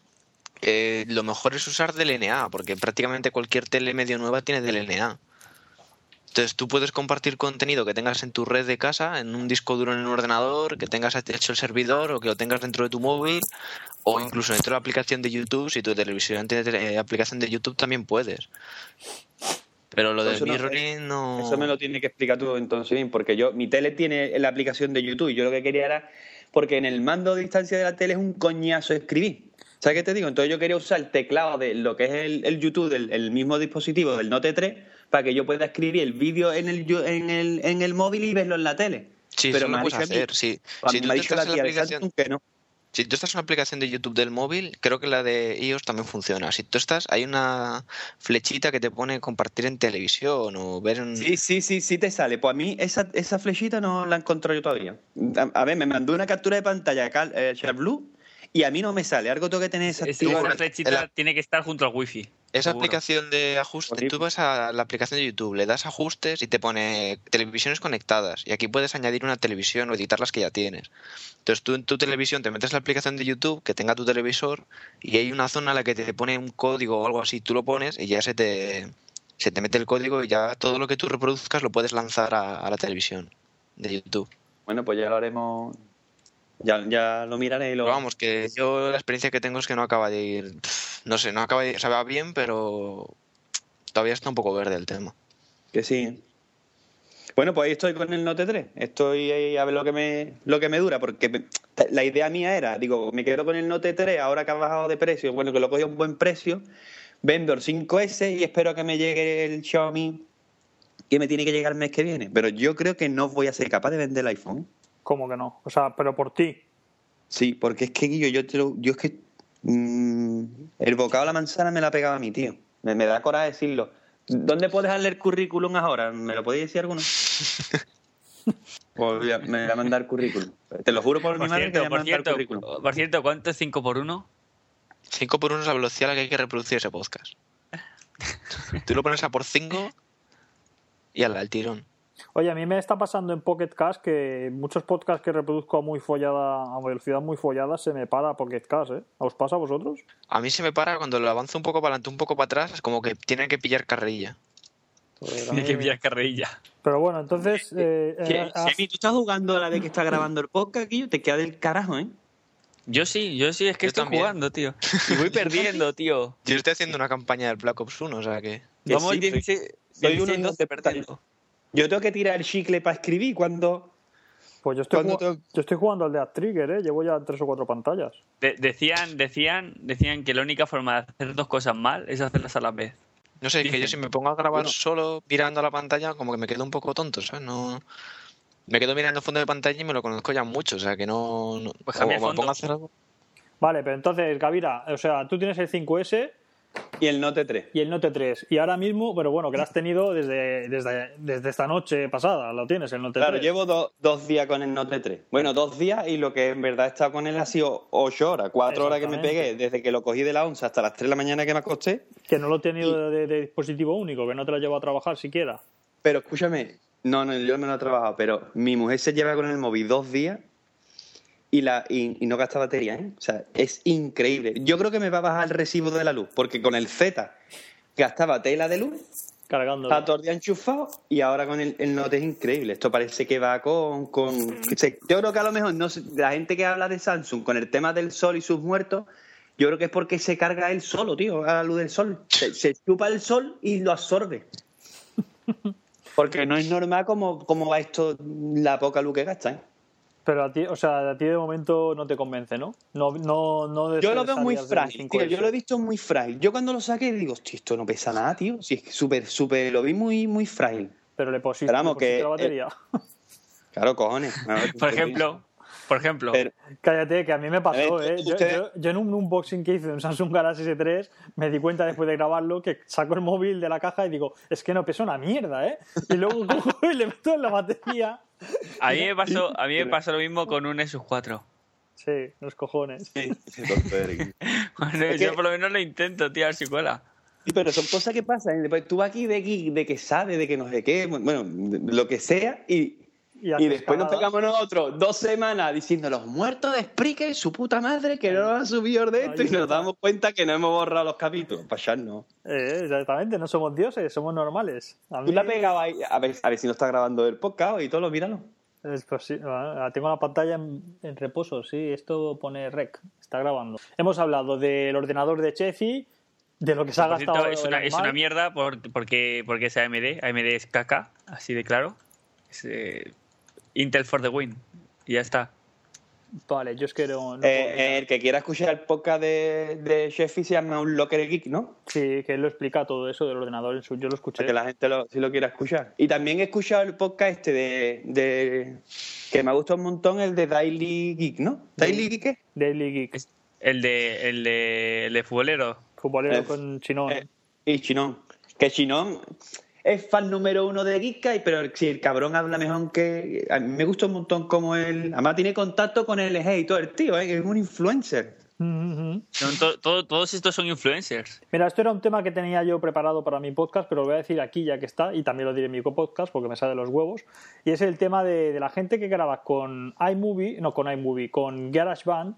eh, lo mejor es usar DLNA, porque prácticamente cualquier tele medio nueva tiene DLNA. Entonces tú puedes compartir contenido que tengas en tu red de casa, en un disco duro en un ordenador, que tengas hecho el servidor o que lo tengas dentro de tu móvil o incluso dentro de la aplicación de YouTube. Si tu televisión tiene eh, aplicación de YouTube también puedes. Pero lo del eso no- mirroring no... Eso me lo tiene que explicar tú entonces bien, porque yo, mi tele tiene la aplicación de YouTube y yo lo que quería era, porque en el mando de distancia de la tele es un coñazo escribir. ¿Sabes qué te digo? Entonces yo quería usar el teclado de lo que es el, el YouTube, del el mismo dispositivo del Note 3, para que yo pueda escribir el vídeo en el, en, el, en el móvil y verlo en la tele. Sí, Pero eso me lo puedes dicho a mí- hacer. Sí. Si tú me la estás tía la que no. Si tú estás en una aplicación de YouTube del móvil, creo que la de iOS también funciona. Si tú estás, hay una flechita que te pone compartir en televisión o ver en... Sí, sí, sí, sí te sale. Pues a mí esa, esa flechita no la encontrado yo todavía. A, a ver, me mandó una captura de pantalla Cal- eh, Blue y a mí no me sale. Algo tengo que tener esa Es-. Esa flechita la- tiene que estar junto al wifi. Esa seguro. aplicación de ajuste, tú vas a la aplicación de YouTube, le das ajustes y te pone televisiones conectadas. Y aquí puedes añadir una televisión o editar las que ya tienes. Entonces tú en tu televisión te metes la aplicación de YouTube que tenga tu televisor y hay una zona en la que te pone un código o algo así. Tú lo pones y ya se te, se te mete el código y ya todo lo que tú reproduzcas lo puedes lanzar a, a la televisión de YouTube. Bueno, pues ya lo haremos. Ya, ya lo miraré y lo. Pero vamos, que yo la experiencia que tengo es que no acaba de ir... No sé, no acaba de ir... O sea, va bien, pero todavía está un poco verde el tema. Que sí. Bueno, pues ahí estoy con el Note 3. Estoy ahí a ver lo que me, lo que me dura, porque la idea mía era, digo, me quedo con el Note 3 ahora que ha bajado de precio, bueno, que lo cogí a un buen precio, vendo el 5S y espero que me llegue el Xiaomi que me tiene que llegar el mes que viene. Pero yo creo que no voy a ser capaz de vender el iPhone. ¿Cómo que no? O sea, pero por ti. Sí, porque es que Guillo, yo, te lo- yo es que Mm, el bocado a la manzana me la pegaba a mi tío. Me, me da coraje decirlo. ¿Dónde puedes darle el currículum ahora? ¿Me lo podéis decir alguno? *laughs* Pues me voy a mandar currículum. Te lo juro por, mi Por madre que cierto, a por mandar cierto, currículum. por cierto, ¿cuánto es 5 por 1? 5 por 1 es la velocidad a la que hay que reproducir ese podcast. *laughs* Tú lo pones a por 5 y al, al tirón. Oye, a mí me está pasando en Pocket Cast que muchos podcasts que reproduzco a muy follada, a velocidad muy follada, se me para Pocket Cast, ¿eh? ¿Os pasa a vosotros? A mí se me para cuando lo avanzo un poco para adelante, un poco para atrás, es como que tiene que pillar carrerilla. Pues Tiene que pillar carrerilla. Pero bueno, entonces... eh, eh, has- Semi, tú estás jugando a la vez que está grabando el podcast aquí, te queda del carajo, ¿eh? Yo sí, yo sí, es que Yo estoy también. jugando, tío. *laughs* Y voy perdiendo, tío. Yo estoy haciendo una campaña del Black Ops 1, o sea que... Que Vamos sí, 16, soy uno 16 de los 12 perdiendo. Yo tengo que tirar el chicle para escribir cuando... Pues yo estoy, ¿Cuándo jugando- te- yo estoy jugando al de Ad Trigger, ¿eh? Llevo ya tres o cuatro pantallas. De- decían, decían, decían que la única forma de hacer dos cosas mal es hacerlas a la vez. No sé, es que yo si me pongo a grabar Bueno. solo mirando a la pantalla, como que me quedo un poco tonto, ¿sabes? No... Me quedo mirando el fondo de pantalla y me lo conozco ya mucho, o sea que no... no- Pues o me fondo. pongo a hacer algo... Vale, pero entonces, Gavira, o sea, tú tienes el 5S Y el Note 3. y el Note 3. Y ahora mismo, pero bueno, que lo has tenido desde, desde, desde esta noche pasada, lo tienes, el Note Claro, 3. llevo do- dos días con el Note 3. Bueno, dos días y lo que en verdad he estado con él ha sido ocho horas, cuatro horas que me pegué desde que lo cogí de la once hasta las 3 de la mañana que me acosté. Que no lo he tenido de, de dispositivo único, que no te lo llevo a trabajar siquiera. Pero escúchame, no, no, yo no lo he trabajado, pero mi mujer se lleva con el móvil dos días y, la, y, y no gasta batería, ¿eh? O sea, es increíble. Yo creo que me va a bajar el recibo de la luz, porque con el Z gastaba tela de luz, Cargando. está todo el día enchufado y ahora con el, el Note es increíble. Esto parece que va con... con yo creo que a lo mejor no la gente que habla de Samsung con el tema del sol y sus muertos, yo creo que es porque se carga él solo, tío, a la luz del sol. Se, se chupa el sol y lo absorbe. *laughs* Porque no es normal como, como va esto, la poca luz que gasta, ¿eh? Pero a ti, o sea, a ti de momento no te convence, ¿no? No, no, no Yo lo veo muy frágil, tío. 5S. Yo lo he visto muy frágil. Yo cuando lo saqué digo, hostia, esto no pesa nada, tío. Si es que súper, súper, lo vi muy, muy frágil. Pero le pusiste, Pero vamos, le pusiste que, la batería. *laughs* Claro, cojones. *laughs* Por ejemplo, por ejemplo, Pero- Cállate, que a mí me pasó, ver, ¿eh? Yo, usted- yo- yo en un unboxing que hice de un Samsung Galaxy S3 me di cuenta después de grabarlo que saco el móvil de la caja y digo, es que no pesa una mierda, ¿eh? Y luego *laughs* cojo y le meto en la batería. A mí me pasó, a mí me pasó lo mismo con un Nexus 4. Sí, los cojones. Sí, sí, *laughs* Bueno, Es yo que- por lo menos lo intento, tío, a ver si cuela. pero son cosas que pasan. Después tú vas aquí de, que- de que sabe, de que no sé qué, bueno, lo que sea, y, Y, después nos pegamos nosotros dos semanas diciendo los muertos de Spreaker, su puta madre, que no nos han subido de esto, y nos damos cuenta que no hemos borrado los capítulos. Para allá no. Eh, exactamente, no somos dioses, somos normales. A mí, Tú la pegabas ahí, a ver, a ver si no está grabando el podcast y todo, míralo. es posi- ah, tengo la pantalla en, en reposo, sí, esto pone rec, está grabando. Hemos hablado del ordenador de Chefi, de lo que se ha gastado. cierto, es una, es una mierda por- porque, porque es AMD. AMD es caca, así de claro. Es, eh, Intel for the win. Y ya está. Vale, yo es que no, no Eh, puedo- el que quiera escuchar el podcast de, de Sheffield se llama Un Locker Geek, ¿no? Sí, que él lo explica todo eso del ordenador en su. Yo lo escuché. Para que la gente lo, si lo quiera escuchar. Y también he escuchado el podcast este de, de- que me ha gustado un montón, el de Daily Geek, ¿no? ¿Daily Geek qué? Daily Geek, Es el de, el de, el de futbolero. futbolero con Chinón. Eh, y Chinón. Que Chinón es fan número uno de Geekscape, pero si el cabrón habla mejor que... A mí me gusta un montón como él... Además tiene contacto con el LG y todo el tío, ¿eh? que es un influencer. Ujú. Son to- to- todos estos son influencers. Mira, esto era un tema que tenía yo preparado para mi podcast, pero lo voy a decir aquí ya que está, y también lo diré en mi podcast porque me sale de los huevos. Y es el tema de, de la gente que graba con iMovie, no con iMovie, con GarageBand.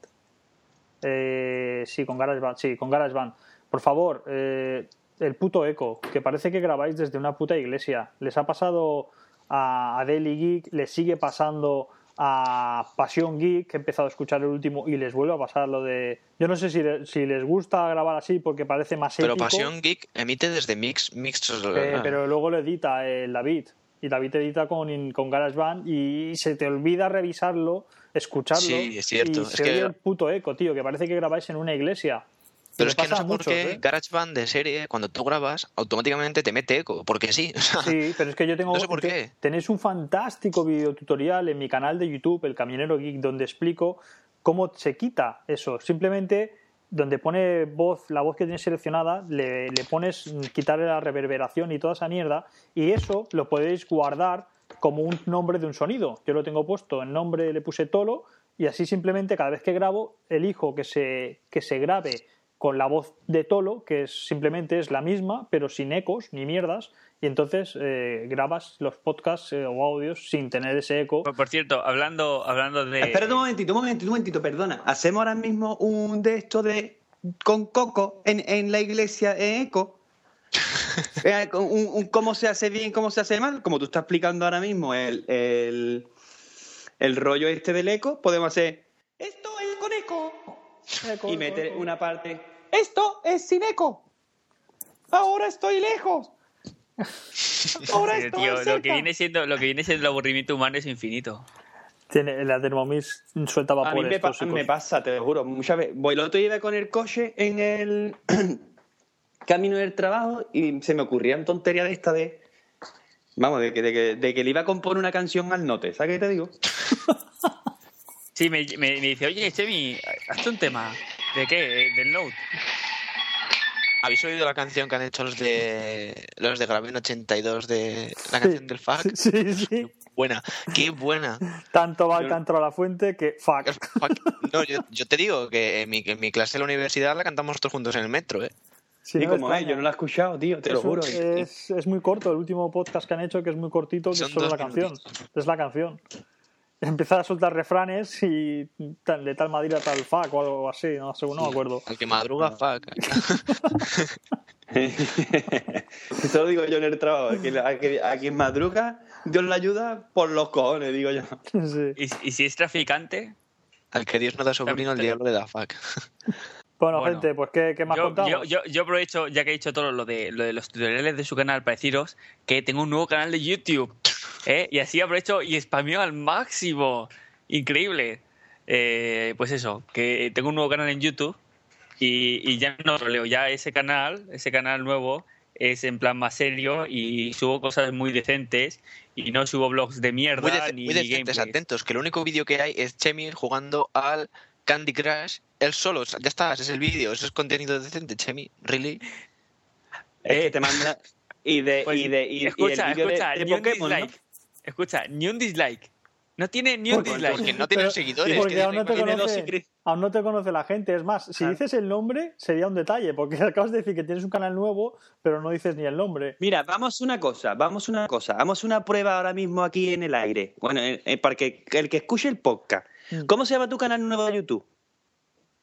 Eh, sí, con GarageBand, sí, con GarageBand. Por favor, eh, el puto eco, que parece que grabáis desde una puta iglesia. Les ha pasado a, Daily Geek, les sigue pasando a Pasión Geek, que he empezado a escuchar el último y les vuelve a pasar lo de... Yo no sé si, si les gusta grabar así porque parece más Pero Pasión Geek emite desde Mix, Mix eh, pero luego lo edita el David. Y David edita con, con GarageBand y se te olvida revisarlo, escucharlo. Sí, es cierto. Y Es se que- oye el puto eco, tío, que parece que grabáis en una iglesia. Pero es que no sé por qué ¿eh? GarageBand de serie, cuando tú grabas, automáticamente te mete eco. Porque sí. *laughs* Sí, pero es que yo tengo. No sé por qué. Tenéis un fantástico videotutorial en mi canal de YouTube, El Camionero Geek, donde explico cómo se quita eso. Simplemente donde pone voz, la voz que tienes seleccionada, le, le pones quitarle la reverberación y toda esa mierda, y eso lo podéis guardar como un nombre de un sonido. Yo lo tengo puesto, en nombre le puse Tolo, y así simplemente cada vez que grabo, elijo que se, que se grabe con la voz de Tolo, que es, simplemente es la misma, pero sin ecos ni mierdas, y entonces eh, grabas los podcasts eh, o audios sin tener ese eco. Por, por cierto, hablando, hablando de. Espérate un momentito, un momentito, un momentito, perdona. Hacemos ahora mismo un de esto de con Coco en, en la iglesia en eco. *laughs* Eh, un, un cómo se hace bien, cómo se hace mal. Como tú estás explicando ahora mismo el, el, el rollo este del eco, podemos hacer esto es con eco. Eco, y meter eco. una parte. Esto es sin eco. Ahora estoy lejos. *laughs* Ahora estoy tío, lo que viene siendo, lo que viene siendo el aburrimiento humano es infinito. Tiene, la Thermomix suelta A mí vapores me, pa- tóxicos. me pasa, te lo juro, muchas veces. Voy el otro día iba con el coche en el *clears throat* camino del trabajo y se me ocurrían tonterías de esta de. Vamos, de que, de, que, de que le iba a componer una canción al note, ¿sabes qué te digo? *laughs* Sí, me, me, me dice, oye, Chemi, hazte un tema. ¿De qué? ¿Del Note? ¿Habéis oído la canción que han hecho los de los de Graven 82 de la canción del FAC? Sí, sí, sí. Buena, qué buena. Tanto va el Yo- cantro a la fuente que fuck. Fuck. No, yo, yo te digo que en mi, en mi clase de la universidad la cantamos todos juntos en el metro, ¿eh? Sí, no, como es, yo no lo he escuchado, tío, te lo juro. Es, es muy corto, el último podcast que han hecho que es muy cortito, que Son es solo la canción. Es la canción. Empieza a soltar refranes y tal- de tal Madrid a tal fuck o algo así, no sé, no me acuerdo. Al que madruga, fuck. *laughs* Eso lo digo yo en el trabajo. A quien, madruga, Dios le ayuda por los cojones, digo yo. *laughs* Sí. ¿Y, y si es traficante? Al que Dios no da sobrino, el diablo le da fuck. Bueno, Bueno, gente, pues ¿qué, qué más Yo, contamos? yo, yo, yo aprovecho, ya que he dicho todo lo de, lo de los tutoriales de su canal, para deciros que tengo un nuevo canal de YouTube. *laughs* ¿eh? Y así aprovecho y spameo al máximo. Increíble. Eh, pues eso, que tengo un nuevo canal en YouTube y, y ya no lo leo. Ya ese canal, ese canal nuevo, es en plan más serio y subo cosas muy decentes y no subo blogs de mierda Muy, ni, muy decentes, atentos, que el único vídeo que hay es Chemi jugando al Candy Crush, él solo, ya está, ese es el vídeo, eso es contenido decente, Chemi, ¿really? Es Eh, que te manda. Y de. Pues, y de y, y escucha, el vídeo de- escucha, de, ni un. Escucha, ni un dislike. No tiene ni un Porque- dislike. Porque no tienen Pero- seguidores. porque que aún no, te tiene conoce, secre- aún no te conoce la gente. Es más, si Ah. dices el nombre, sería un detalle, porque *laughs* acabas de decir que tienes un canal nuevo, pero no dices ni el nombre. Mira, vamos a una cosa, vamos a una cosa. Vamos a una prueba ahora mismo aquí en el aire. Bueno, eh, para que el que escuche el podcast. Mm. ¿Cómo se llama tu canal nuevo de YouTube?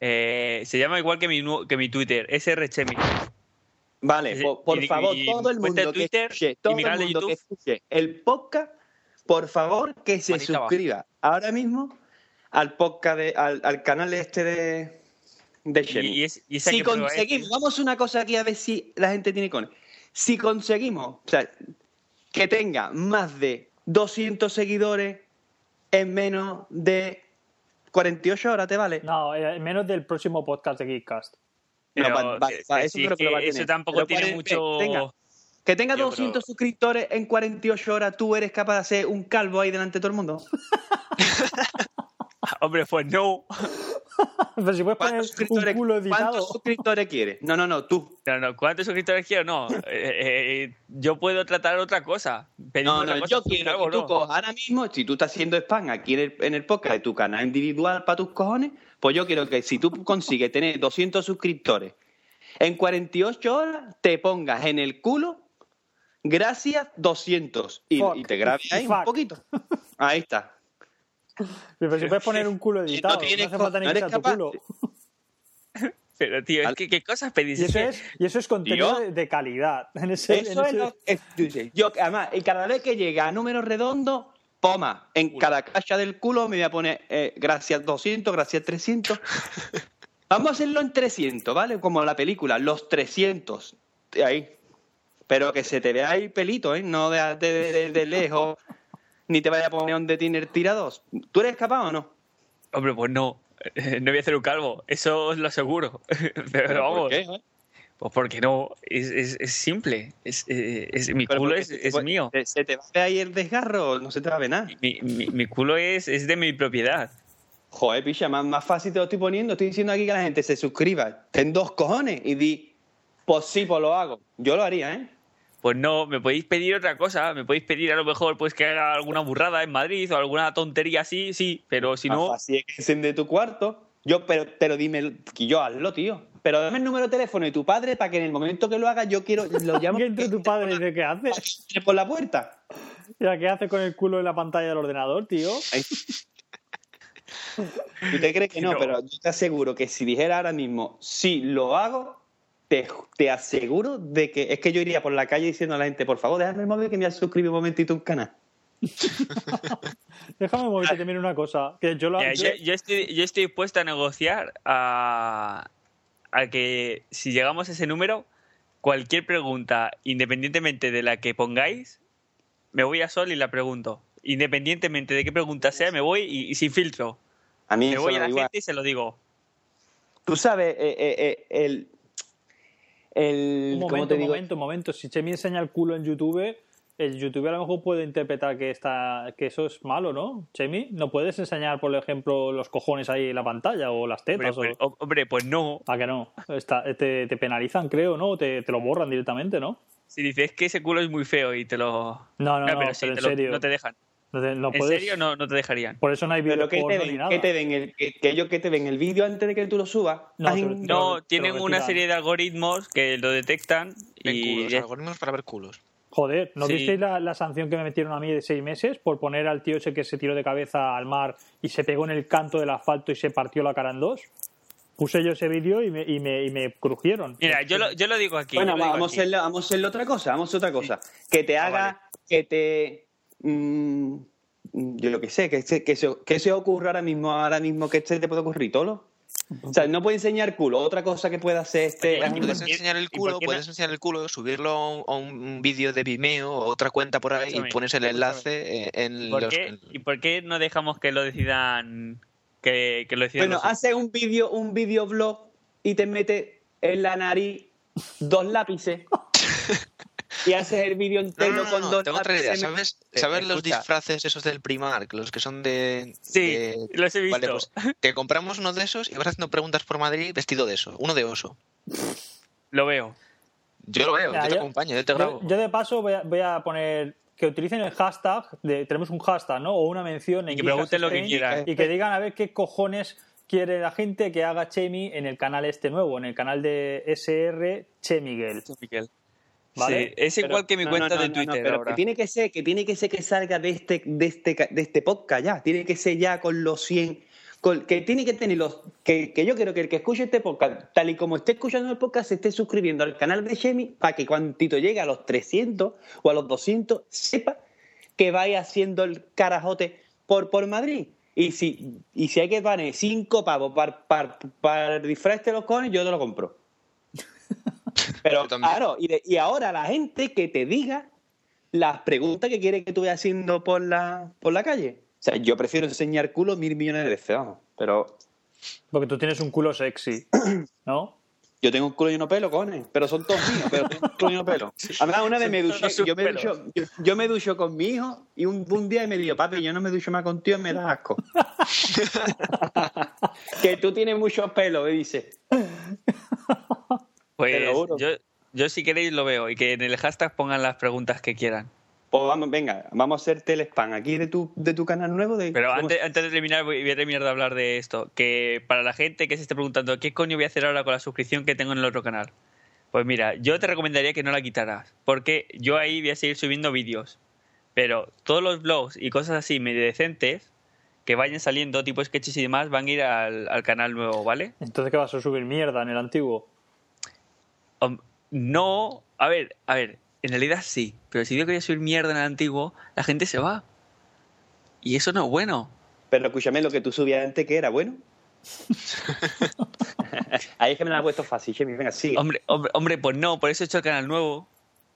Eh, se llama igual que mi, que mi Twitter, SRChemi. Vale, por, por y- favor, y todo el mundo que Twitter escuche, y todo mi el canal de mundo que YouTube. escuche el podcast, por favor, que se Manita abajo. suscriba ahora mismo al podcast de, al, al canal este de, de Y, Shemi. y es, y esa si que prueba es- conseguimos, vamos a una cosa aquí a ver si la gente tiene con. Si conseguimos, o sea, que tenga más de 200 seguidores en menos de 48 horas, ¿te vale? No, eh, menos del próximo podcast de Geekcast. No, pero, va- va- eh, va, eh, eso sí, creo que lo va a que eso tener. tampoco Pero tiene mucho... venga. Que tenga Yo 200 creo- suscriptores en 48 horas, ¿tú eres capaz de hacer un calvo ahí delante de todo el mundo? *laughs* Hombre, pues no. *laughs* Pero si puedes poner ¿Cuántos un suscriptores, culo editado. ¿cuántos suscriptores quieres? No, no, no, tú. No, no, ¿cuántos suscriptores quiero? No. *laughs* Eh, eh, yo puedo tratar otra cosa. Pedir No, no, cosa, yo quiero algo, que tú no. cojas ahora mismo, si tú estás haciendo spam aquí en el, en el podcast de tu canal individual para tus cojones, pues yo quiero que si tú consigues tener 200 suscriptores en 48 horas, te pongas en el culo, gracias 200, y, te grabes ahí un poquito. Ahí está. Pero si puedes poner un culo Si no editado, no, hace falta ni no tu culo. *laughs* Pero, tío, es que ¿qué cosas pedís? Y Es eso es, y eso es contenido de, de calidad. *laughs* En ese, en Eso es ese- lo que tú dices. Yo, además, y cada vez que llega a números redondos, poma, en cada cacha del culo me voy a poner eh, gracias 200, gracias 300. Vamos a hacerlo en 300, ¿vale? Como la película, los 300. de Ahí. Pero que se te vea ahí pelito, ¿eh? No de, de- de- de lejos, ni te vaya a poner donde tiene tirados. ¿Tú eres capaz o no? Hombre, pues no. Eh, No voy a hacer un calvo, eso os lo aseguro. *laughs* Pero vamos, ¿Por qué, eh? pues porque no, es, es, es simple. Es, eh, es- mi culo es, se mío. ¿Se, se te va a ver ahí el desgarro? No se te va a ver nada. Mi, mi- mi culo es, es de mi propiedad. Joder, picha, más, más fácil te lo estoy poniendo. Estoy diciendo aquí que la gente se suscriba. Ten dos cojones y di, pues sí, pues lo hago. Yo lo haría, ¿eh? Pues no, me podéis pedir otra cosa, me podéis pedir a lo mejor pues que haga alguna burrada en Madrid o alguna tontería así, sí, pero si no, fácil es que enciende tu cuarto. Yo, pero, pero dime, que yo hazlo, tío. Pero dame el número de teléfono de tu padre para que en el momento que lo haga yo quiero, lo llamo *laughs* ¿Qué entre tu *laughs* padre y dice qué hace? por la puerta. Ya, ¿Qué hace con el culo en la pantalla del ordenador, tío? Ay. ¿Tú te crees que *laughs* no? No. Pero yo te aseguro que si dijera ahora mismo, sí, lo hago, te, te aseguro de que es que yo iría por la calle diciendo a la gente, por favor, déjame el móvil que me voy a suscribir un momentito a *laughs* un canal. Déjame moverte también una cosa. Que yo lo Mira, yo- yo, yo estoy, yo estoy dispuesto a negociar a, a que si llegamos a ese número, cualquier pregunta, independientemente de la que pongáis, me voy a Sol y la pregunto. Independientemente de qué pregunta sea, me voy y, y sin filtro. A mí Me voy a la igual. gente y se lo digo. Tú sabes, eh, eh, eh, el... el Un ¿Cómo momento, te un digo? momento, un momento. Si Chemi enseña el culo en YouTube, el YouTube a lo mejor puede interpretar que, está, que eso es malo, ¿no? Chemi, ¿no puedes enseñar, por ejemplo, los cojones ahí en la pantalla o las tetas? pues, o... ho- hombre, pues no. ¿A que no? Está- te, te penalizan, creo, ¿no? O te, te lo borran directamente, ¿no? Si dices que ese culo es muy feo y te lo... No, no, no, pero sí, pero en te lo- serio. no te dejan. No te- no ¿En puedes- serio no, no te dejarían? Por eso no hay vídeo que que te ven el, que, que ellos que te ven el vídeo antes de que tú lo subas. No, tienen una serie de algoritmos que lo detectan Ven y... culos, algoritmos para ver culos. Joder, ¿no Sí. visteis la, la sanción que me metieron a mí de seis meses por poner al tío ese que se tiró de cabeza al mar y se pegó en el canto del asfalto y se partió la cara en dos? Puse yo ese vídeo y me, y me, y me crujieron. Mira, yo lo, yo lo digo aquí. Bueno, digo vamos a, aquí. hacerle, vamos a otra cosa, vamos a hacer otra cosa. Que te Ah, haga, vale. que te... mm, yo lo que sé, que se, que, se, que se ocurra ahora mismo, ahora mismo que se te puede ocurrir, Tolo. O sea, no puede enseñar culo. Otra cosa que puede hacer este... Oye, ¿y Puedes qué- enseñar el culo, qué puedes enseñar el culo, subirlo a un, a un vídeo de Vimeo o otra cuenta por ahí y pones el enlace eh, en ¿Por los... qué? ¿Y por qué no dejamos que lo decidan? Que, que lo decidan Bueno, los- hace un vídeo, un videoblog y te mete en la nariz dos lápices *laughs* y haces el vídeo entero no, no, con no, dos tengo otra idea. ¿Sabes, Eh, ¿sabes los disfraces esos del Primark? Los que son de... Sí, de- los he visto. Vale, pues te compramos uno de esos y vas haciendo preguntas por Madrid vestido de eso. Uno de oso. Lo veo. Yo lo veo, Mira, yo te yo- acompaño, yo te grabo. yo de paso voy a, voy a poner que utilicen el hashtag, de, tenemos un hashtag, ¿no? O una mención en Y que pregunten lo que quieran. Y que digan a ver qué cojones quiere la gente que haga Chemi en el canal este nuevo, en el canal de SR Che Miguel. Vale, Sí, es Pero- igual que mi no, cuenta no, no, de Twitter pero ahora. Que tiene que ser, que tiene que ser que salga de este, de este, de este podcast ya. Tiene que ser ya con los 100. con- que tiene que tener los. Que, que yo quiero que el que escuche este podcast, tal y como esté escuchando el podcast, se esté suscribiendo al canal de Shemi para que cuantito llegue a los 300 o a los 200, sepa que vaya haciendo el carajote por, por Madrid. Y si, y si hay que poner cinco pavos para, para, para el disfraz de los cojones, yo te lo compro. Pero claro, y, de- y ahora la gente que te diga las preguntas que quiere que tú vayas haciendo por la, por la calle. O sea, yo prefiero enseñar culo mil millones de veces, vamos. Pero Porque tú tienes un culo sexy, *clears throat* ¿no? yo tengo un culo lleno de pelo, cojones. Pero son todos míos, pero tengo un culo lleno de pelo. Además, una vez me duché, yo me, ducho, yo, yo me ducho con mi hijo y un, un día me dijo, papi, yo no me ducho más contigo, me da asco. *laughs* *laughs* que tú tienes muchos pelos, me dice. *laughs* Pues Te lo juro. yo, yo si queréis lo veo y que en el hashtag pongan las preguntas que quieran. Pues vamos, venga, vamos a hacerte el spam aquí de tu, de tu canal nuevo. De, Pero ¿cómo antes, antes de terminar, voy voy a terminar de hablar de esto. Que para la gente que se esté preguntando, ¿qué coño voy a hacer ahora con la suscripción que tengo en el otro canal? Pues mira, yo te recomendaría que no la quitaras. Porque yo ahí voy a seguir subiendo vídeos. Pero todos los blogs y cosas así medio decentes que vayan saliendo, tipo sketches y demás, van a ir al, al canal nuevo, ¿vale? Entonces, ¿qué vas a subir mierda en el antiguo? No, a ver, a ver, en realidad sí, pero si digo que voy a subir mierda en el antiguo, la gente se va. Y eso no es bueno. Pero escúchame, lo que tú subías antes, que era bueno. *laughs* Ahí es que me la ha puesto fácil, Chemi. Venga, sigue. Hombre, hombre, hombre, pues no, por eso he hecho el canal nuevo,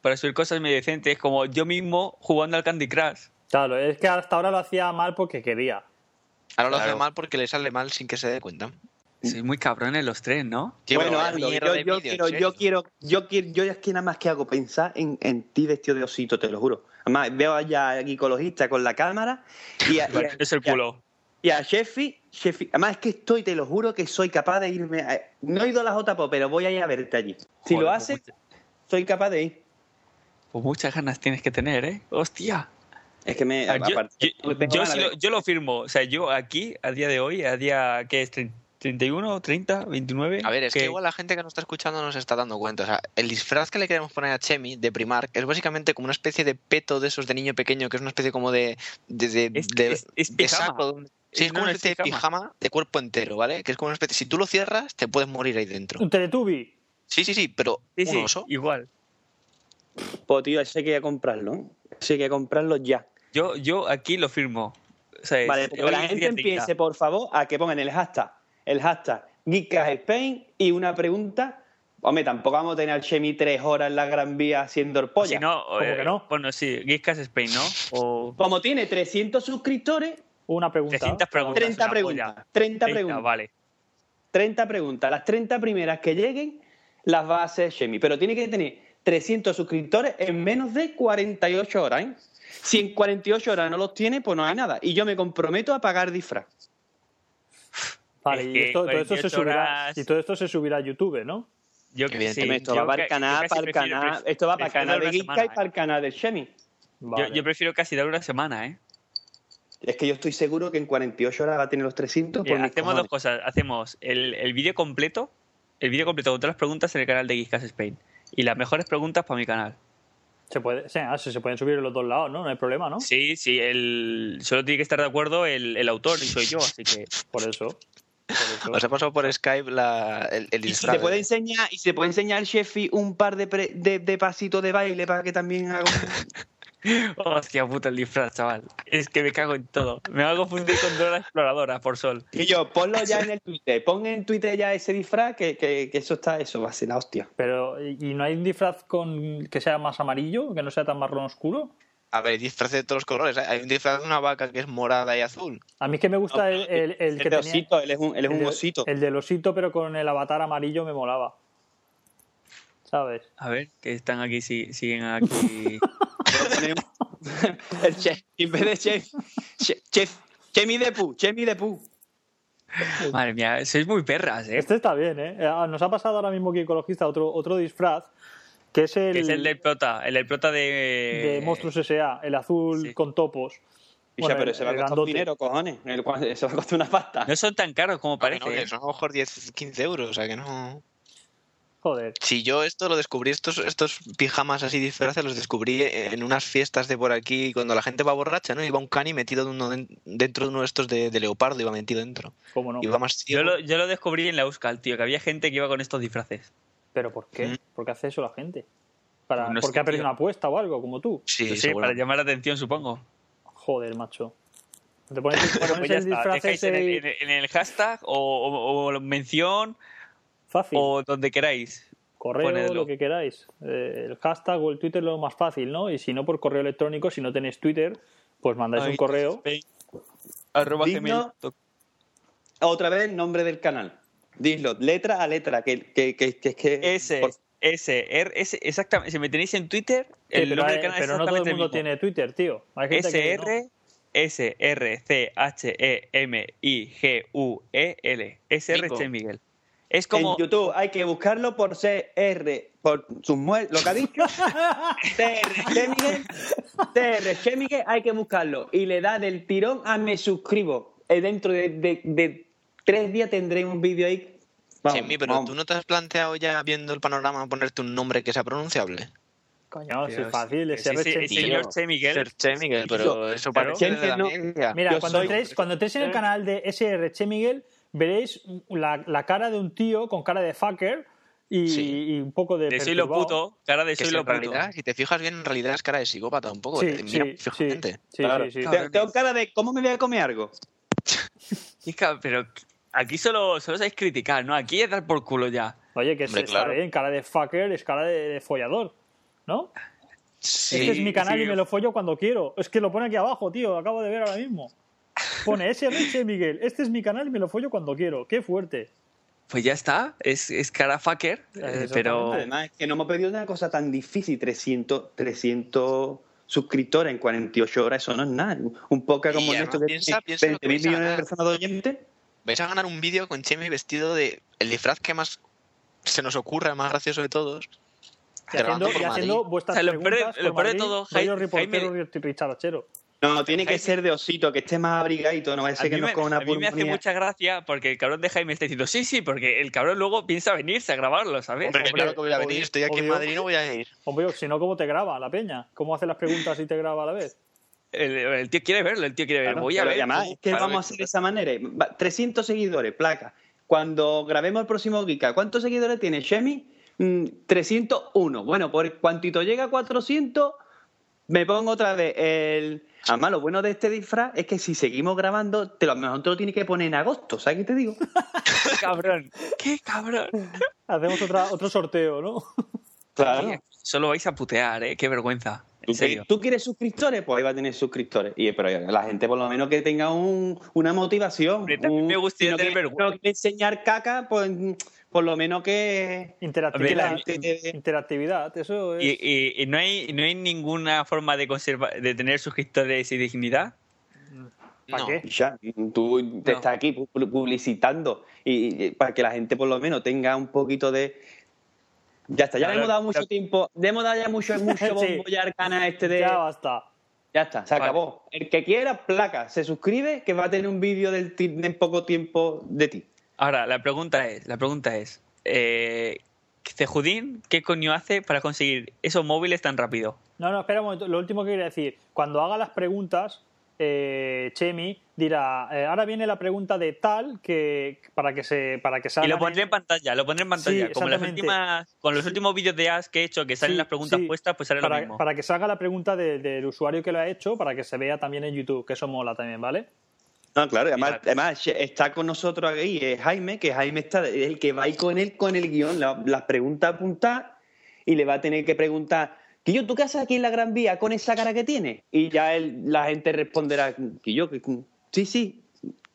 para subir cosas medio decentes, como yo mismo jugando al Candy Crush. Claro, es que hasta ahora lo hacía mal porque quería. Ahora lo hace mal porque le sale mal sin que se dé cuenta. Sois muy cabrones los tres, ¿no? Bueno, Aldo, yo, quiero, serio. yo quiero, yo quiero, yo es que nada más que hago pensar en, en ti vestido de osito, te lo juro. Además, veo allá al ecologista con la cámara y, a- *laughs* y a- Es el y a- culo. Y a Sheffi, Sheffi, además es que estoy, te lo juro que soy capaz de irme. a- no he ido a la JPO, pero voy a ir a verte allí. Si Joder, lo pues haces, soy capaz de ir. Pues muchas ganas tienes que tener, ¿eh? Hostia. Es que me. Ah, yo, aparte, sí lo, yo lo firmo. O sea, yo aquí, a día de hoy, a día, ¿qué es? Tre- ¿31, 30, 29? A ver, es que igual la gente que nos está escuchando no se está dando cuenta. O sea, el disfraz que le queremos poner a Chemi de Primark es básicamente como una especie de peto de esos de niño pequeño, que es una especie como de. de, de- Es- de- es- de saco, Sí, es como no, una es especie de pijama. de cuerpo entero, ¿vale? Que es como una especie. Si tú lo cierras, te puedes morir ahí dentro. Un Teletubby. Sí, sí, sí, pero Sí, un sí, oso. igual. Pues tío, ese hay que ir a comprarlo. Ese hay que comprarlo ya. Yo, yo aquí lo firmo. O sea, es- Vale, porque hoy la gente día 30. empiece, por favor, a que pongan el hashtag, el hashtag Geekcast Spain y una pregunta. Hombre, tampoco vamos a tener al Chemi tres horas en la Gran Vía haciendo el polla. Si no, ¿Cómo eh, que no? Bueno, sí, Geekscast Spain, ¿no? O Como tiene 300 suscriptores, Una pregunta. 300 preguntas. 30 una preguntas. polla. 30 30, preguntas. Vale. 30 preguntas. Las 30 primeras que lleguen las va a hacer Chemi. Pero tiene que tener 300 suscriptores en menos de 48 horas. ¿eh? Si en 48 horas no los tiene, pues no hay nada. Y yo me comprometo a pagar disfraz. Vale, Es y que esto, todo esto se 48 subirá, horas- y todo esto se subirá a YouTube, ¿no? Yo Evidentemente, esto yo va para el canal, para el canal. Esto va para el canal de Geekcast semana, y para el canal. ¿eh? Vale. Yo, yo prefiero casi dar una semana, ¿eh? Es que yo estoy seguro que en 48 horas va a tener los 300 por Mira, hacemos cojones. dos cosas. Hacemos el, el vídeo completo, el vídeo completo con todas las preguntas en el canal de Geekscast Spain. Y las mejores preguntas para mi canal. Se puede, sí, ah, sí, se pueden subir en los dos lados, ¿no? No hay problema, ¿no? Sí, sí, el, solo tiene que estar de acuerdo el, el autor y soy yo, así que... Por eso. Os he pasado por Skype la, el, el Y si disfraz. te puede enseñar, y si te puede enseñar el Chefi un par de, pre- de, de pasitos de baile para que también haga un- *laughs* Hostia puta el disfraz, chaval. Es que me cago en todo. Me hago fundir con Dora Exploradora, por sol. Y yo, ponlo ya en el Twitter, pon en Twitter ya ese disfraz que, que, que eso está, eso va a ser la hostia. Pero, ¿y y no hay un disfraz con que sea más amarillo, que no sea tan marrón oscuro? A ver, disfraz de todos los colores. ¿eh? Hay un disfraz de una vaca que es morada y azul. A mí es que me gusta el, el, el que de tenía- osito, él es un, él es el un de- osito. El del osito, pero con el avatar amarillo me molaba. ¿Sabes? A ver, que están aquí, si- siguen aquí... *laughs* el chef, en vez de chef, chef, chef Chemi de Pu, Chemi de Pu. Madre mía, sois muy perras, ¿eh? Este está bien, ¿eh? Ah, Nos ha pasado ahora mismo aquí ecologista otro, otro disfraz, que es el, Que es el del prota, el del prota de... de Monstruos S.A., el azul sí. con topos. Picha, Bueno, pero el- se va a costar un dinero, cojones. El *laughs* Eso va a costar una pasta. No son tan caros como Parece, parece. ¿eh? son a lo mejor 10, 15 euros. O sea que no. Joder. Si yo esto lo descubrí, estos, estos pijamas así disfraces los descubrí en unas fiestas de por aquí, cuando la gente va borracha, ¿no? Iba un cani metido de uno den- dentro de uno de estos de, de leopardo, iba metido dentro. ¿Cómo no? Iba más ciego. Yo lo, yo lo descubrí en la Euskal, tío, que había gente que iba con estos disfraces. ¿Pero por qué? Mm. ¿Por qué hace eso la gente? Para, No ¿Por sé, qué ha perdido tío. una apuesta o algo, como tú? Sí, sé, seguro. para llamar la atención, supongo. Joder, macho. Te pones, *laughs* te Bueno, pones pues ya el está. disfraz Dejáis ese en el, en hashtag o, o- o mención fácil. o donde queráis. correo, ponedlo. lo que queráis. Eh, el hashtag o el Twitter es lo más fácil, ¿no? Y si no, por correo electrónico, si no tenéis Twitter, pues mandáis un correo. Arroba Digno. gmail. Otra vez el nombre del canal. Dilo, letra a letra, que, que, que, que, que- S, por- S, R, S, exactamente. Si me tenéis en Twitter, Sí, el pero nombre del canal es pero no todo el mundo el tiene Twitter, tío. Hay gente que no. SR, S, R, C, H, E, M, I, G, U, E, L. SR Bingo. Che Miguel. Es como. En YouTube hay que buscarlo por CR, por sus muertes, lo que ha dicho. *laughs* CR Chemiguel, CR Chemiguel, hay que buscarlo. Y le da del tirón a me suscribo. Eh, dentro de, de- de tres días tendré un vídeo ahí. Vamos, Chemi, pero vamos. tú no te has planteado ya viendo el panorama ponerte un nombre que sea pronunciable. Coño, si es fácil, sí, es sí, sí, el señor Che Miguel. Ser Che Miguel, pero eso parece de la no- media. Mira, Yo cuando, soy- entréis, cuando entréis en el canal de SR Che Miguel, veréis la, la cara de un tío con cara de fucker y, Sí. y un poco de. De soy lo puto, cara de soy si lo puto. realidad, si te fijas bien, en realidad es cara de psicópata un poco. Sí, eh, Mira, sí, sí, fijamente. sí, Claro. sí, sí. Te- Tengo cara de, ¿cómo me voy a comer algo? *laughs* Pero aquí solo, solo sabéis criticar, ¿no? Aquí es dar por culo ya. Oye, que Hombre, está claro. bien, cara de fucker es cara de, de follador, ¿no? Sí. este es mi canal sí. y me lo follo cuando quiero. Es que lo pone aquí abajo, tío, lo acabo de ver ahora mismo. Pone SR Che Miguel, este es mi canal y me lo follo cuando quiero. Qué fuerte. Pues ya está, es, es cara fucker, eh, pero... Además, es que no hemos pedido una cosa tan difícil, 300, 300 suscriptores en 48 horas, eso no es nada. Un podcast como nuestro que piensa- tiene piensa lo que 20.000 vais a millones de personas de oyentes. Vais a ganar un vídeo con Chemi vestido de el disfraz que más se nos ocurra, el más gracioso de todos. Y haciendo, y haciendo Madrid. vuestras O sea, lo preguntas lo por peor de Madrid, todo, Jaime-. No, tiene que Jaime- ser de osito, que esté más abrigadito, no vaya a ser que nos me, coja una a mí me hace mucha gracia porque el cabrón de Jaime está diciendo sí, sí, porque el cabrón luego piensa venirse a grabarlo, ¿sabes? Hombre, Hombre, claro que voy a venir, obvio, estoy aquí en obvio. Madrid y no voy a ir. Hombre, si no, ¿cómo te graba la peña? ¿Cómo hace las preguntas y te graba a la vez? El, el tío quiere verlo, el tío quiere verlo. Claro, Voy a pero ver. además cómo- es que para vamos a hacer de esa manera. Va- 300 seguidores, placa. Cuando grabemos el próximo Giga, ¿cuántos seguidores tiene Shemi? Mm, 301. Bueno, por cuantito llega a 400, me pongo otra vez el... Además, lo bueno de este disfraz es que si seguimos grabando, te lo, a lo mejor te lo tienes que poner en agosto, ¿sabes qué te digo? ¡Qué *laughs* cabrón! ¡Qué cabrón! Hacemos otra, otro sorteo, ¿no? Claro. Solo vais a putear, ¿eh? Qué vergüenza. ¿Tú, En serio. ¿Tú quieres suscriptores? Pues ahí va a tener suscriptores. Y, pero la gente por lo menos que tenga un- una motivación. Un- me gustaría si no tener vergüenza. quiere enseñar caca, pues por lo menos que... Interactividad. Hombre, la gente- Interactividad, eso es. ¿Y, y- y no, hay, no hay ninguna forma de conservar, de tener suscriptores y dignidad? ¿Para No. qué? Ya, tú te No. estás aquí pu- publicitando y, y para que la gente por lo menos tenga un poquito de... Ya está, ya le hemos dado mucho tiempo, le hemos dado ya mucho, *laughs* mucho Sí. bombo ya al canal este de... Ya basta. Ya está, se Vale. acabó. El que quiera, placa, se suscribe, que va a tener un vídeo del en poco tiempo de ti. Ahora, la pregunta es, la pregunta es, eh, Cejudín, ¿qué coño hace para conseguir esos móviles tan rápido? No, no, espera un momento. Lo último que quería decir. Cuando haga las preguntas, eh, Chemi dirá, eh, ahora viene la pregunta de tal que para que se para que salga Y lo pondré en pantalla, lo pondré en pantalla. Sí, Como las exactamente. últimas, con los últimos vídeos de As que he hecho que salen Sí, las preguntas sí. puestas, pues sale lo para, mismo. para que salga la pregunta de- del usuario que lo ha hecho, para que se vea también en YouTube, que eso mola también, ¿vale? No, claro, además, está con nosotros ahí eh, Jaime, que Jaime está, es el que va ahí con él con el guion, la- las preguntas apuntadas, y le va a tener que preguntar, Quillo, ¿tú qué haces aquí en la Gran Vía con esa cara que tienes? Y ya él- la gente responderá, Quillo, que sí, sí,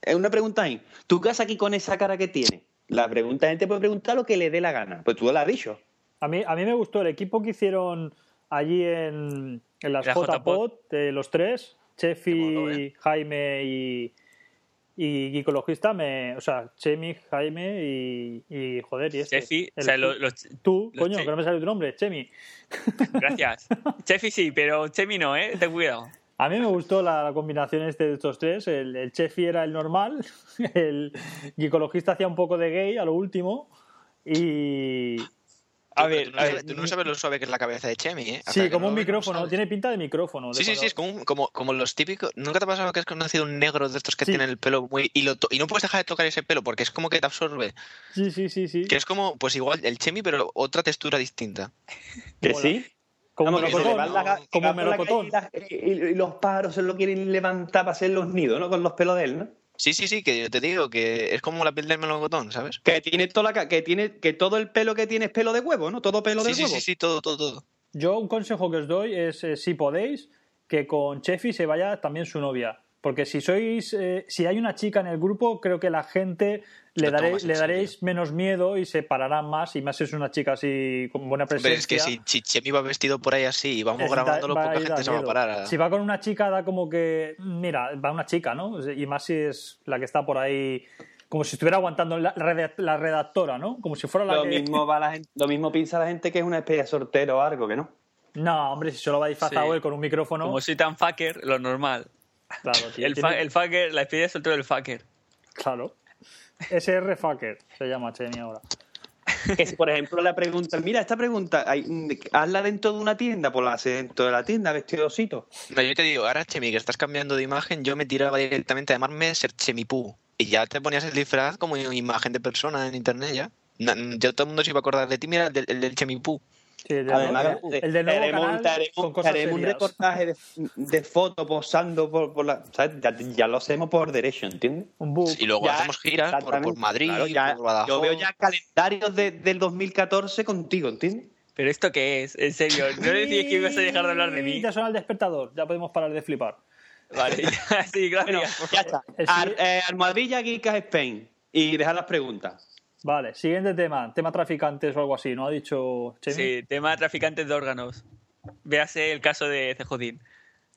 es una pregunta ahí. ¿Tú qué haces aquí con esa cara que tienes? La pregunta, la gente puede preguntar lo que le dé la gana. Pues tú lo has dicho. A mí, a mí me gustó el equipo que hicieron allí en, en las La JPod, de los tres, Chefi, ¿eh? Jaime y, y Gicologista, me, o sea, Chemi, Jaime y, y joder, y este. Chefi, o el- sea, lo- los, tú, los coño, Che- que no me sale tu nombre, Chemi. gracias. *laughs* Chefi sí, pero Chemi no, ¿eh? Ten cuidado. A mí me gustó la, la combinación este de estos tres. El, el Chefi era el normal, *laughs* el gicologista hacía un poco de gay a lo último y... A Tú- ver, tú no, a sabes, ver. tú no sabes lo suave que es la cabeza de Chemi, ¿eh? Hasta Sí, como no un micrófono, tiene pinta de micrófono. de Sí, sí, sí, es como, como, como los típicos. ¿Nunca te ha pasado que has conocido un negro de estos que Sí. tienen el pelo muy. Y, lo to- y no puedes dejar de tocar ese pelo porque es como que te absorbe? Sí, sí, sí, sí. Que es como, pues igual, el Chemi, pero otra textura distinta. ¿Que sí? Como Vamos, que se le melocotón, van las- como melocotón. Y, la- y- y los pájaros se lo quieren levantar para hacer los nidos, ¿no? Con los pelos de él, ¿no? Sí, sí, sí, que yo te digo que es como la piel del melocotón, ¿sabes? Que tiene toda la ca- que tiene que todo el pelo que tiene es pelo de huevo, ¿no? Todo pelo de Sí, sí, huevo. sí, sí, todo, todo, todo. Yo un consejo que os doy es, eh, si podéis, que con Chefi se vaya también su novia. Porque si sois, eh, si hay una chica en el grupo, creo que la gente le, daré- daréis menos miedo y se pararán más. Y más si es una chica así con buena presencia. es que si, si Chemi va vestido por ahí así y vamos es- grabándolo, va poca gente a se va a miedo. parar. a- Si va con una chica, da como que. Mira, va una chica, ¿no? Y más si es la que está por ahí. Como si estuviera aguantando la, reda- la redactora, ¿no? Como si fuera la Lo que. mismo va la gente, lo mismo piensa la gente que es una especie de sortero o algo, que no. No, hombre, si solo va disfrazado Sí. él con un micrófono. Como soy tan fucker, lo normal. Claro, tío. El, tiene- fa- el fucker, la despedida de soltero del fucker. Claro. SR Fucker se llama Chemi ahora. Que si, por ejemplo, le preguntan, mira, esta pregunta, hay- hazla dentro de una tienda, pues la hace dentro de la tienda, vestido de osito. No, yo te digo, ahora Chemi, que estás cambiando de imagen, yo me tiraba directamente a llamarme Ser Chemipú. Y ya te ponías el disfraz como imagen de persona en internet ya. Ya todo el mundo se iba a acordar de ti, mira, el del, el del Chemipú. Sí, el, del Además, nuevo- el del nuevo haremos, canal haremos- con te cosas haremos un reportaje de, de foto posando por, por la. ¿sabes? Ya, ya lo hacemos por derecho, ¿entiendes? Un book. Y luego Ya, hacemos giras por. Madrid, Claro, ya- por Badajoz. yo veo ya calendarios de- del 2014 contigo, ¿entiendes? ¿Pero esto qué es? En serio, ¿no decías que ibas a dejar de hablar de mí? Ya suena el despertador, ya podemos parar de flipar. Vale, sí, Bueno, gracias. por ya está. El Ar- eh, Almohadilla, Geekas Spain. Y dejar las preguntas. Vale, siguiente tema. Tema traficantes o algo así, ¿no? Ha dicho Chemi. Sí, tema traficantes de órganos. véase el caso de Cejodín.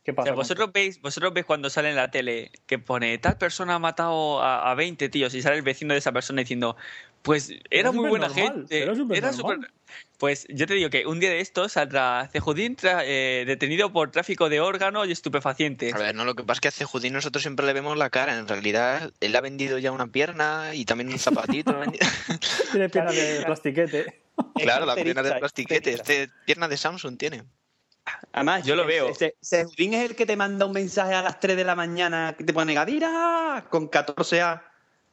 ¿Qué O pasa? sea, con- vosotros veis, vosotros veis cuando sale en la tele que pone tal persona ha matado a, a 20 tíos y sale el vecino de esa persona diciendo, pues era, Era muy buena gente. era súper- Pues yo te digo que un día de estos saldrá Cejudín tra- eh, detenido por tráfico de órganos y estupefacientes. A ver, no, lo que pasa es que a Cejudín nosotros siempre le vemos la cara. En realidad, él ha vendido ya una pierna y también un zapatito. *laughs* Tiene piernas de plastiquete. claro, la Es pierna de plastiquete. es Este pierna de Samsung tiene. Además, Yo lo veo. Ese, ese Judín es el que te manda un mensaje a las 3 de la mañana que te pone Gadira con 14A.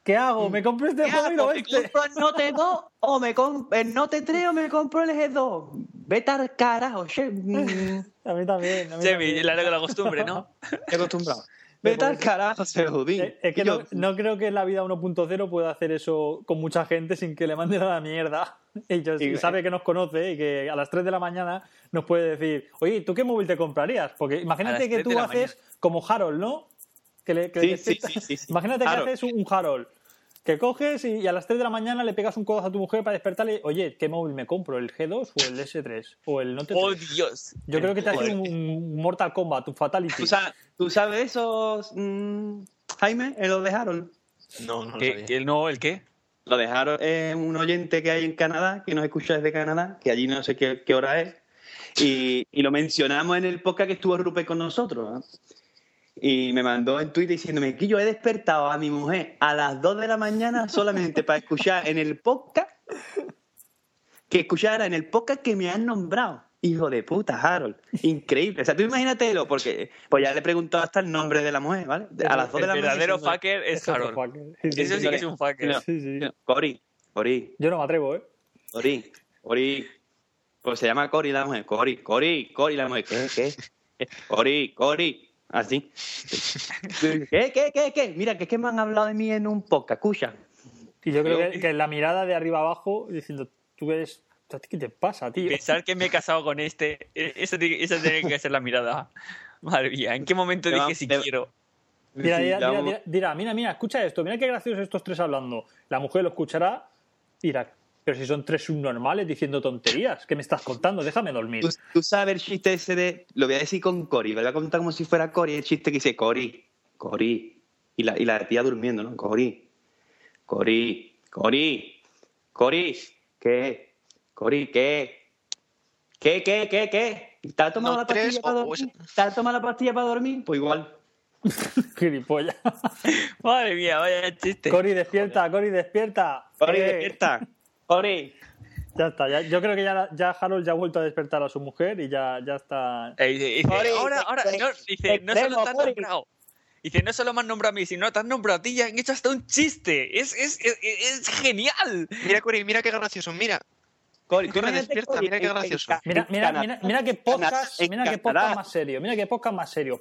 ¿Qué hago? ¿Me compro este ¿Qué móvil o ¿Me este? compro el Note 2 o me compro el Note 3 o me compro el G2? Vete al carajo, che. Mm, *laughs* A mí también. A mí Sí, también. la, la costumbre, ¿no? *laughs* Estoy acostumbrado. Vete al carajo, ese Judín. Eh, Es que no, no creo que en la vida 1.0 pueda hacer eso con mucha gente sin que le manden a la mierda. *laughs* Y sabe que nos conoce y que a las 3 de la mañana nos puede decir, oye, ¿tú qué móvil te comprarías? Porque imagínate que 3 tú haces como Harold, ¿no? Que le, que Sí, le sí, sí, sí, sí. *laughs* Imagínate que Harold. haces un, Harold. Que coges y, y a las 3 de la mañana le pegas un codazo a tu mujer para despertarle, oye, ¿qué móvil me compro? ¿El G2 o el S3? ¿O el Note 3? ¡Oh, Dios! Yo creo que te hace un, un Mortal Kombat, un Fatality. ¿tú, sabes, tú sabes esos, mm, Jaime? Eh, Lo de Harold. No, no lo ¿Qué- sabía. qué- no, ¿el qué? Lo de Harold es un oyente que hay en Canadá, que nos escucha desde Canadá, que allí no sé qué, qué hora es. Y, y lo mencionamos en el podcast que estuvo Rupe con nosotros. ¿no? Y me mandó en Twitter diciéndome que yo he despertado a mi mujer a las 2 de la mañana solamente para escuchar en el podcast que escuchara en el podcast que me han nombrado. Hijo de puta, Harold. Increíble. O sea, tú imagínatelo, porque pues ya le he preguntado hasta el nombre de la mujer, ¿vale? A las 2 de El la mañana. verdadero diciendo, fucker es Harold. fucker. Sí, sí, Eso sí sí. que es un fucker. No. Sí, sí. Cori, Cori, Yo no me atrevo, ¿eh? Cori, Cori. Pues se llama Cori la mujer. Cori, Cori, Cori la mujer. ¿Qué, qué? Cori, Cori. Así. ¿Qué, qué, qué, qué? Mira, que es que me han hablado de mí en un podcast. Escucha. Y yo creo que, que la mirada de arriba abajo diciendo, tú eres... ¿Qué te pasa, tío? Pensar que me he casado con este, esa tiene, esa tiene que ser la mirada. Madre mía, ¿en qué momento Te va- dije si te- quiero? Mira, Sí, mira, mira, mira, mira, mira, escucha esto, mira qué graciosos estos tres hablando. La mujer lo escuchará y dirá, pero si son tres subnormales diciendo tonterías, ¿qué me estás contando? Déjame dormir. ¿Tú, tú sabes el chiste ese de. Lo voy a decir con Cori. Lo voy a contar como si fuera Cori. El chiste que dice Cori, Cori. Y la, y la tía durmiendo, ¿no? Cori, Cori, Cori, Cori. ¿Qué? Cori, ¿qué? ¿Qué, qué, qué, qué? ¿Te has tomado No, la pastilla tres para dormir? ¿Te has tomado la pastilla para dormir? Pues igual. *laughs* Gilipollas. *laughs* Madre mía, vaya chiste. Cori, despierta, Cori, despierta. Cori, Eh, despierta. Cori. Ya está, ya- yo creo que ya, ya Harold ya ha vuelto a despertar a su mujer y ya, ya está... Eh, dice, Cori, ahora, ahora, te- no, dice, no te solo te Cori. nombrado. Dice, no solo me han nombrado a mí, sino te han nombrado a ti y han hecho hasta un chiste. Es, es, es, es genial. Mira, Curi, mira qué gracioso. Mira, Cori, tú despierta, Cori, mira qué gracioso. Mira, mira, mira, mira qué podcast, mira qué podcast más serio, mira qué podcast más serio.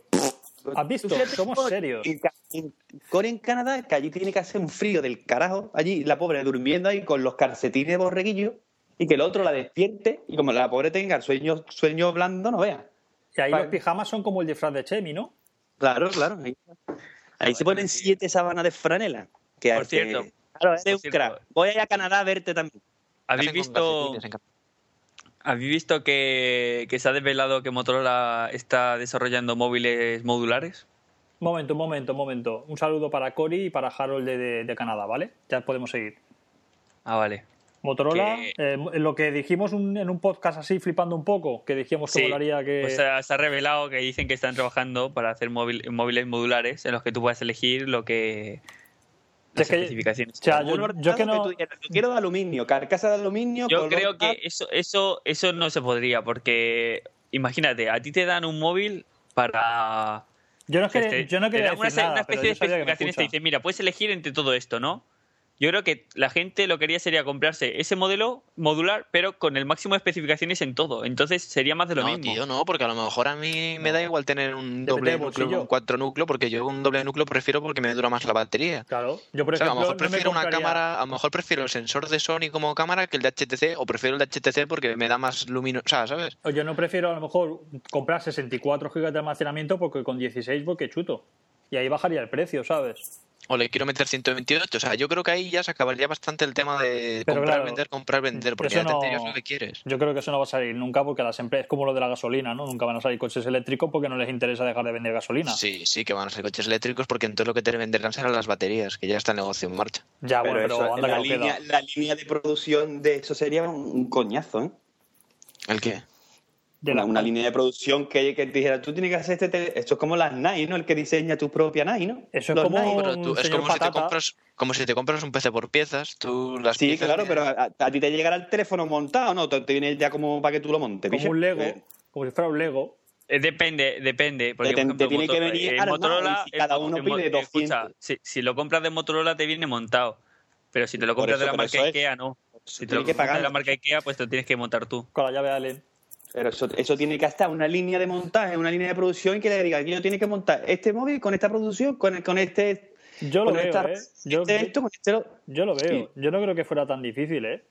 ¿Has visto? Somos serios. Ca- en Corea, en Canadá, que allí tiene que hacer un frío del carajo. Allí la pobre durmiendo ahí con los calcetines de borreguillo y que el otro la despierte y como la pobre tenga el sueño, sueño blando, no vea. Y ahí Vale. los pijamas son como el disfraz de Chemi, ¿no? Claro, claro. Ahí, ahí se ponen siete sábanas de franela. Que Por que- cierto, claro, eres un crack. Voy a ir a Canadá a verte también. ¿Habéis con visto, ¿habéis visto que, que se ha desvelado que Motorola está desarrollando móviles modulares? Momento, momento, momento. Un saludo para Cory y para Harold de, de- de Canadá, ¿vale? Ya podemos seguir. Ah, vale. Motorola, Que- eh, lo que dijimos un- en un podcast así, flipando un poco, que dijimos que Sí, molaría que... Pues se ha, se ha revelado que dicen que están trabajando para hacer móvil- móviles modulares en los que tú puedas elegir lo que... Es Las que- especificaciones. o sea, yo, yo que no... tú dijeras, lo quiero de aluminio, carcasa de aluminio. Yo color creo que eso, eso, eso no se podría, porque imagínate, a ti te dan un móvil para. Yo no, quería, este, yo no quería una, decir nada, una especie de yo que especificaciones, te dicen, mira, puedes elegir entre todo esto, ¿no? Yo creo que la gente lo que quería sería comprarse ese modelo modular, pero con el máximo de especificaciones en todo. Entonces sería más de lo no, mismo. tío, no, porque a lo mejor a mí me da igual tener un doble núcleo, un cuatro núcleo, porque yo un doble núcleo prefiero porque me dura más la batería. Claro, yo por O sea, a ejemplo lo mejor no me prefiero una cámara, a lo mejor prefiero el sensor de Sony como cámara que el de HTC, o prefiero el de HTC porque me da más o sea, ¿sabes? O Yo no prefiero a lo mejor comprar 64 GB de almacenamiento porque con 16 porque chuto. Y ahí bajaría el precio, ¿sabes? O le quiero meter 128. O sea, yo creo que ahí ya se acabaría bastante el tema de Pero comprar, claro, vender, comprar, vender, porque eso ya te no- lo que quieres. Yo creo que eso no va a salir nunca porque las empresas, es como lo de la gasolina, ¿no? Nunca van a salir coches eléctricos porque no les interesa dejar de vender gasolina. Sí, sí, que van a ser coches eléctricos porque entonces lo que te venderán serán las baterías, que ya está el negocio en marcha. Ya, Pero, bueno, pero eso, anda que queda. línea, la línea de producción de eso sería un coñazo, ¿eh? ¿El qué? De una, la- una línea de producción que, que te dijera, tú tienes que hacer este... tele- Esto es como las Nike, ¿no? El que diseña tu propia Nike, ¿no? Eso es Los como- Nike. Pero tú- es como si, te compras, como si te compras un PC por piezas, tú las Sí, piezas claro, que- pero a, a ti te llegará el teléfono montado, ¿no? Te, te viene ya como para que tú lo montes. como ¿piche? un Lego, Eh, como si fuera un Lego. Eh, Depende, depende. Porque, Te- por te ejemplo, tiene que venir en armado, Motorola. y si cada uno pide escucha, 200. si, si lo compras de Motorola te viene montado. Pero si te lo compras eso, de la marca es- IKEA, no. Si te lo compras de la marca IKEA, pues te lo tienes que montar tú. Con la llave Allen. Pero eso, eso tiene que estar una línea de montaje, una línea de producción y que le diga, yo tiene que montar este móvil con esta producción, con, con este... Yo lo con veo, esta- ¿eh? Yo, este esto, con este lo- yo lo veo. Yo no creo que fuera tan difícil, ¿eh?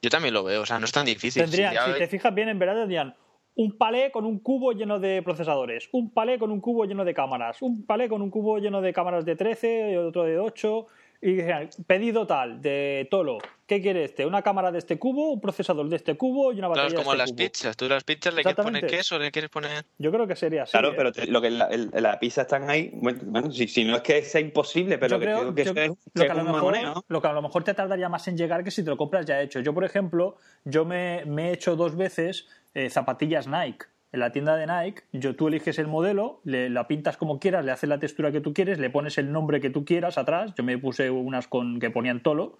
Yo también lo veo, o sea, no es tan difícil. Tendrían, Si te fijas bien, en verdad tendrían un palé con un cubo lleno de procesadores, un palé con un cubo lleno de cámaras, un palé con un cubo lleno de cámaras de 13 y otro de 8. Y dijeran, pedido tal, de Tolo, ¿qué quiere este? ¿Una cámara de este cubo, un procesador de este cubo y una Claro, batería es como de las este cubo? pizzas. Tú las pizzas le quieres poner queso, le quieres poner... Yo creo que sería así. Claro, ¿eh? pero te- lo que la, el- la pizza están ahí, bueno, bueno, si, si no es que sea imposible, pero Yo lo que creo que yo- es, lo, que a lo un mejor, lo que a lo mejor te tardaría más en llegar que si te lo compras ya hecho. Yo, por ejemplo, yo me, me he hecho dos veces eh, zapatillas Nike. En la tienda de Nike, yo, tú eliges el modelo, le, la pintas como quieras, le haces la textura que tú quieres, le pones el nombre que tú quieras atrás. Yo me puse unas con que ponían Tolo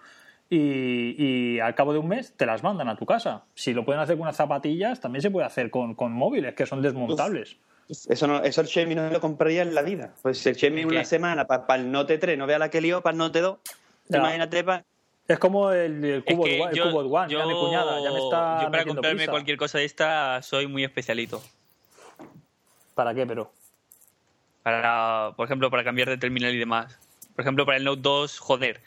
y, y al cabo de un mes te las mandan a tu casa. Si lo pueden hacer con unas zapatillas, también se puede hacer con, con móviles que son desmontables. Eso, no, eso el Xiaomi no lo compraría en la vida. Pues el Xiaomi una semana para el Note 3, no vea la que lió, para el Note 2, Ya. imagínate, pa- Es como el, el Es cubo, que de, el yo, cubo One, ya mi yo- cuñada, ya me está yo para comprarme prisa. cualquier cosa de esta soy muy especialito. ¿Para qué, pero? Para, por ejemplo, para cambiar de terminal y demás. Por ejemplo, para el Note 2, joder,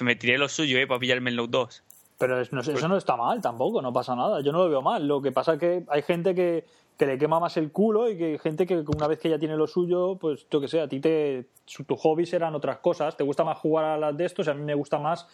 me tiré lo suyo, ¿eh? Para pillarme el Note 2. Pero es- no, Pues eso no está mal tampoco, no pasa nada. Yo no lo veo mal. Lo que pasa es que hay gente que, que le quema más el culo y que hay gente que una vez que ya tiene lo suyo, pues yo que sé, a ti te, tu hobby serán otras cosas. Te gusta más jugar a las de estos y a mí me gusta más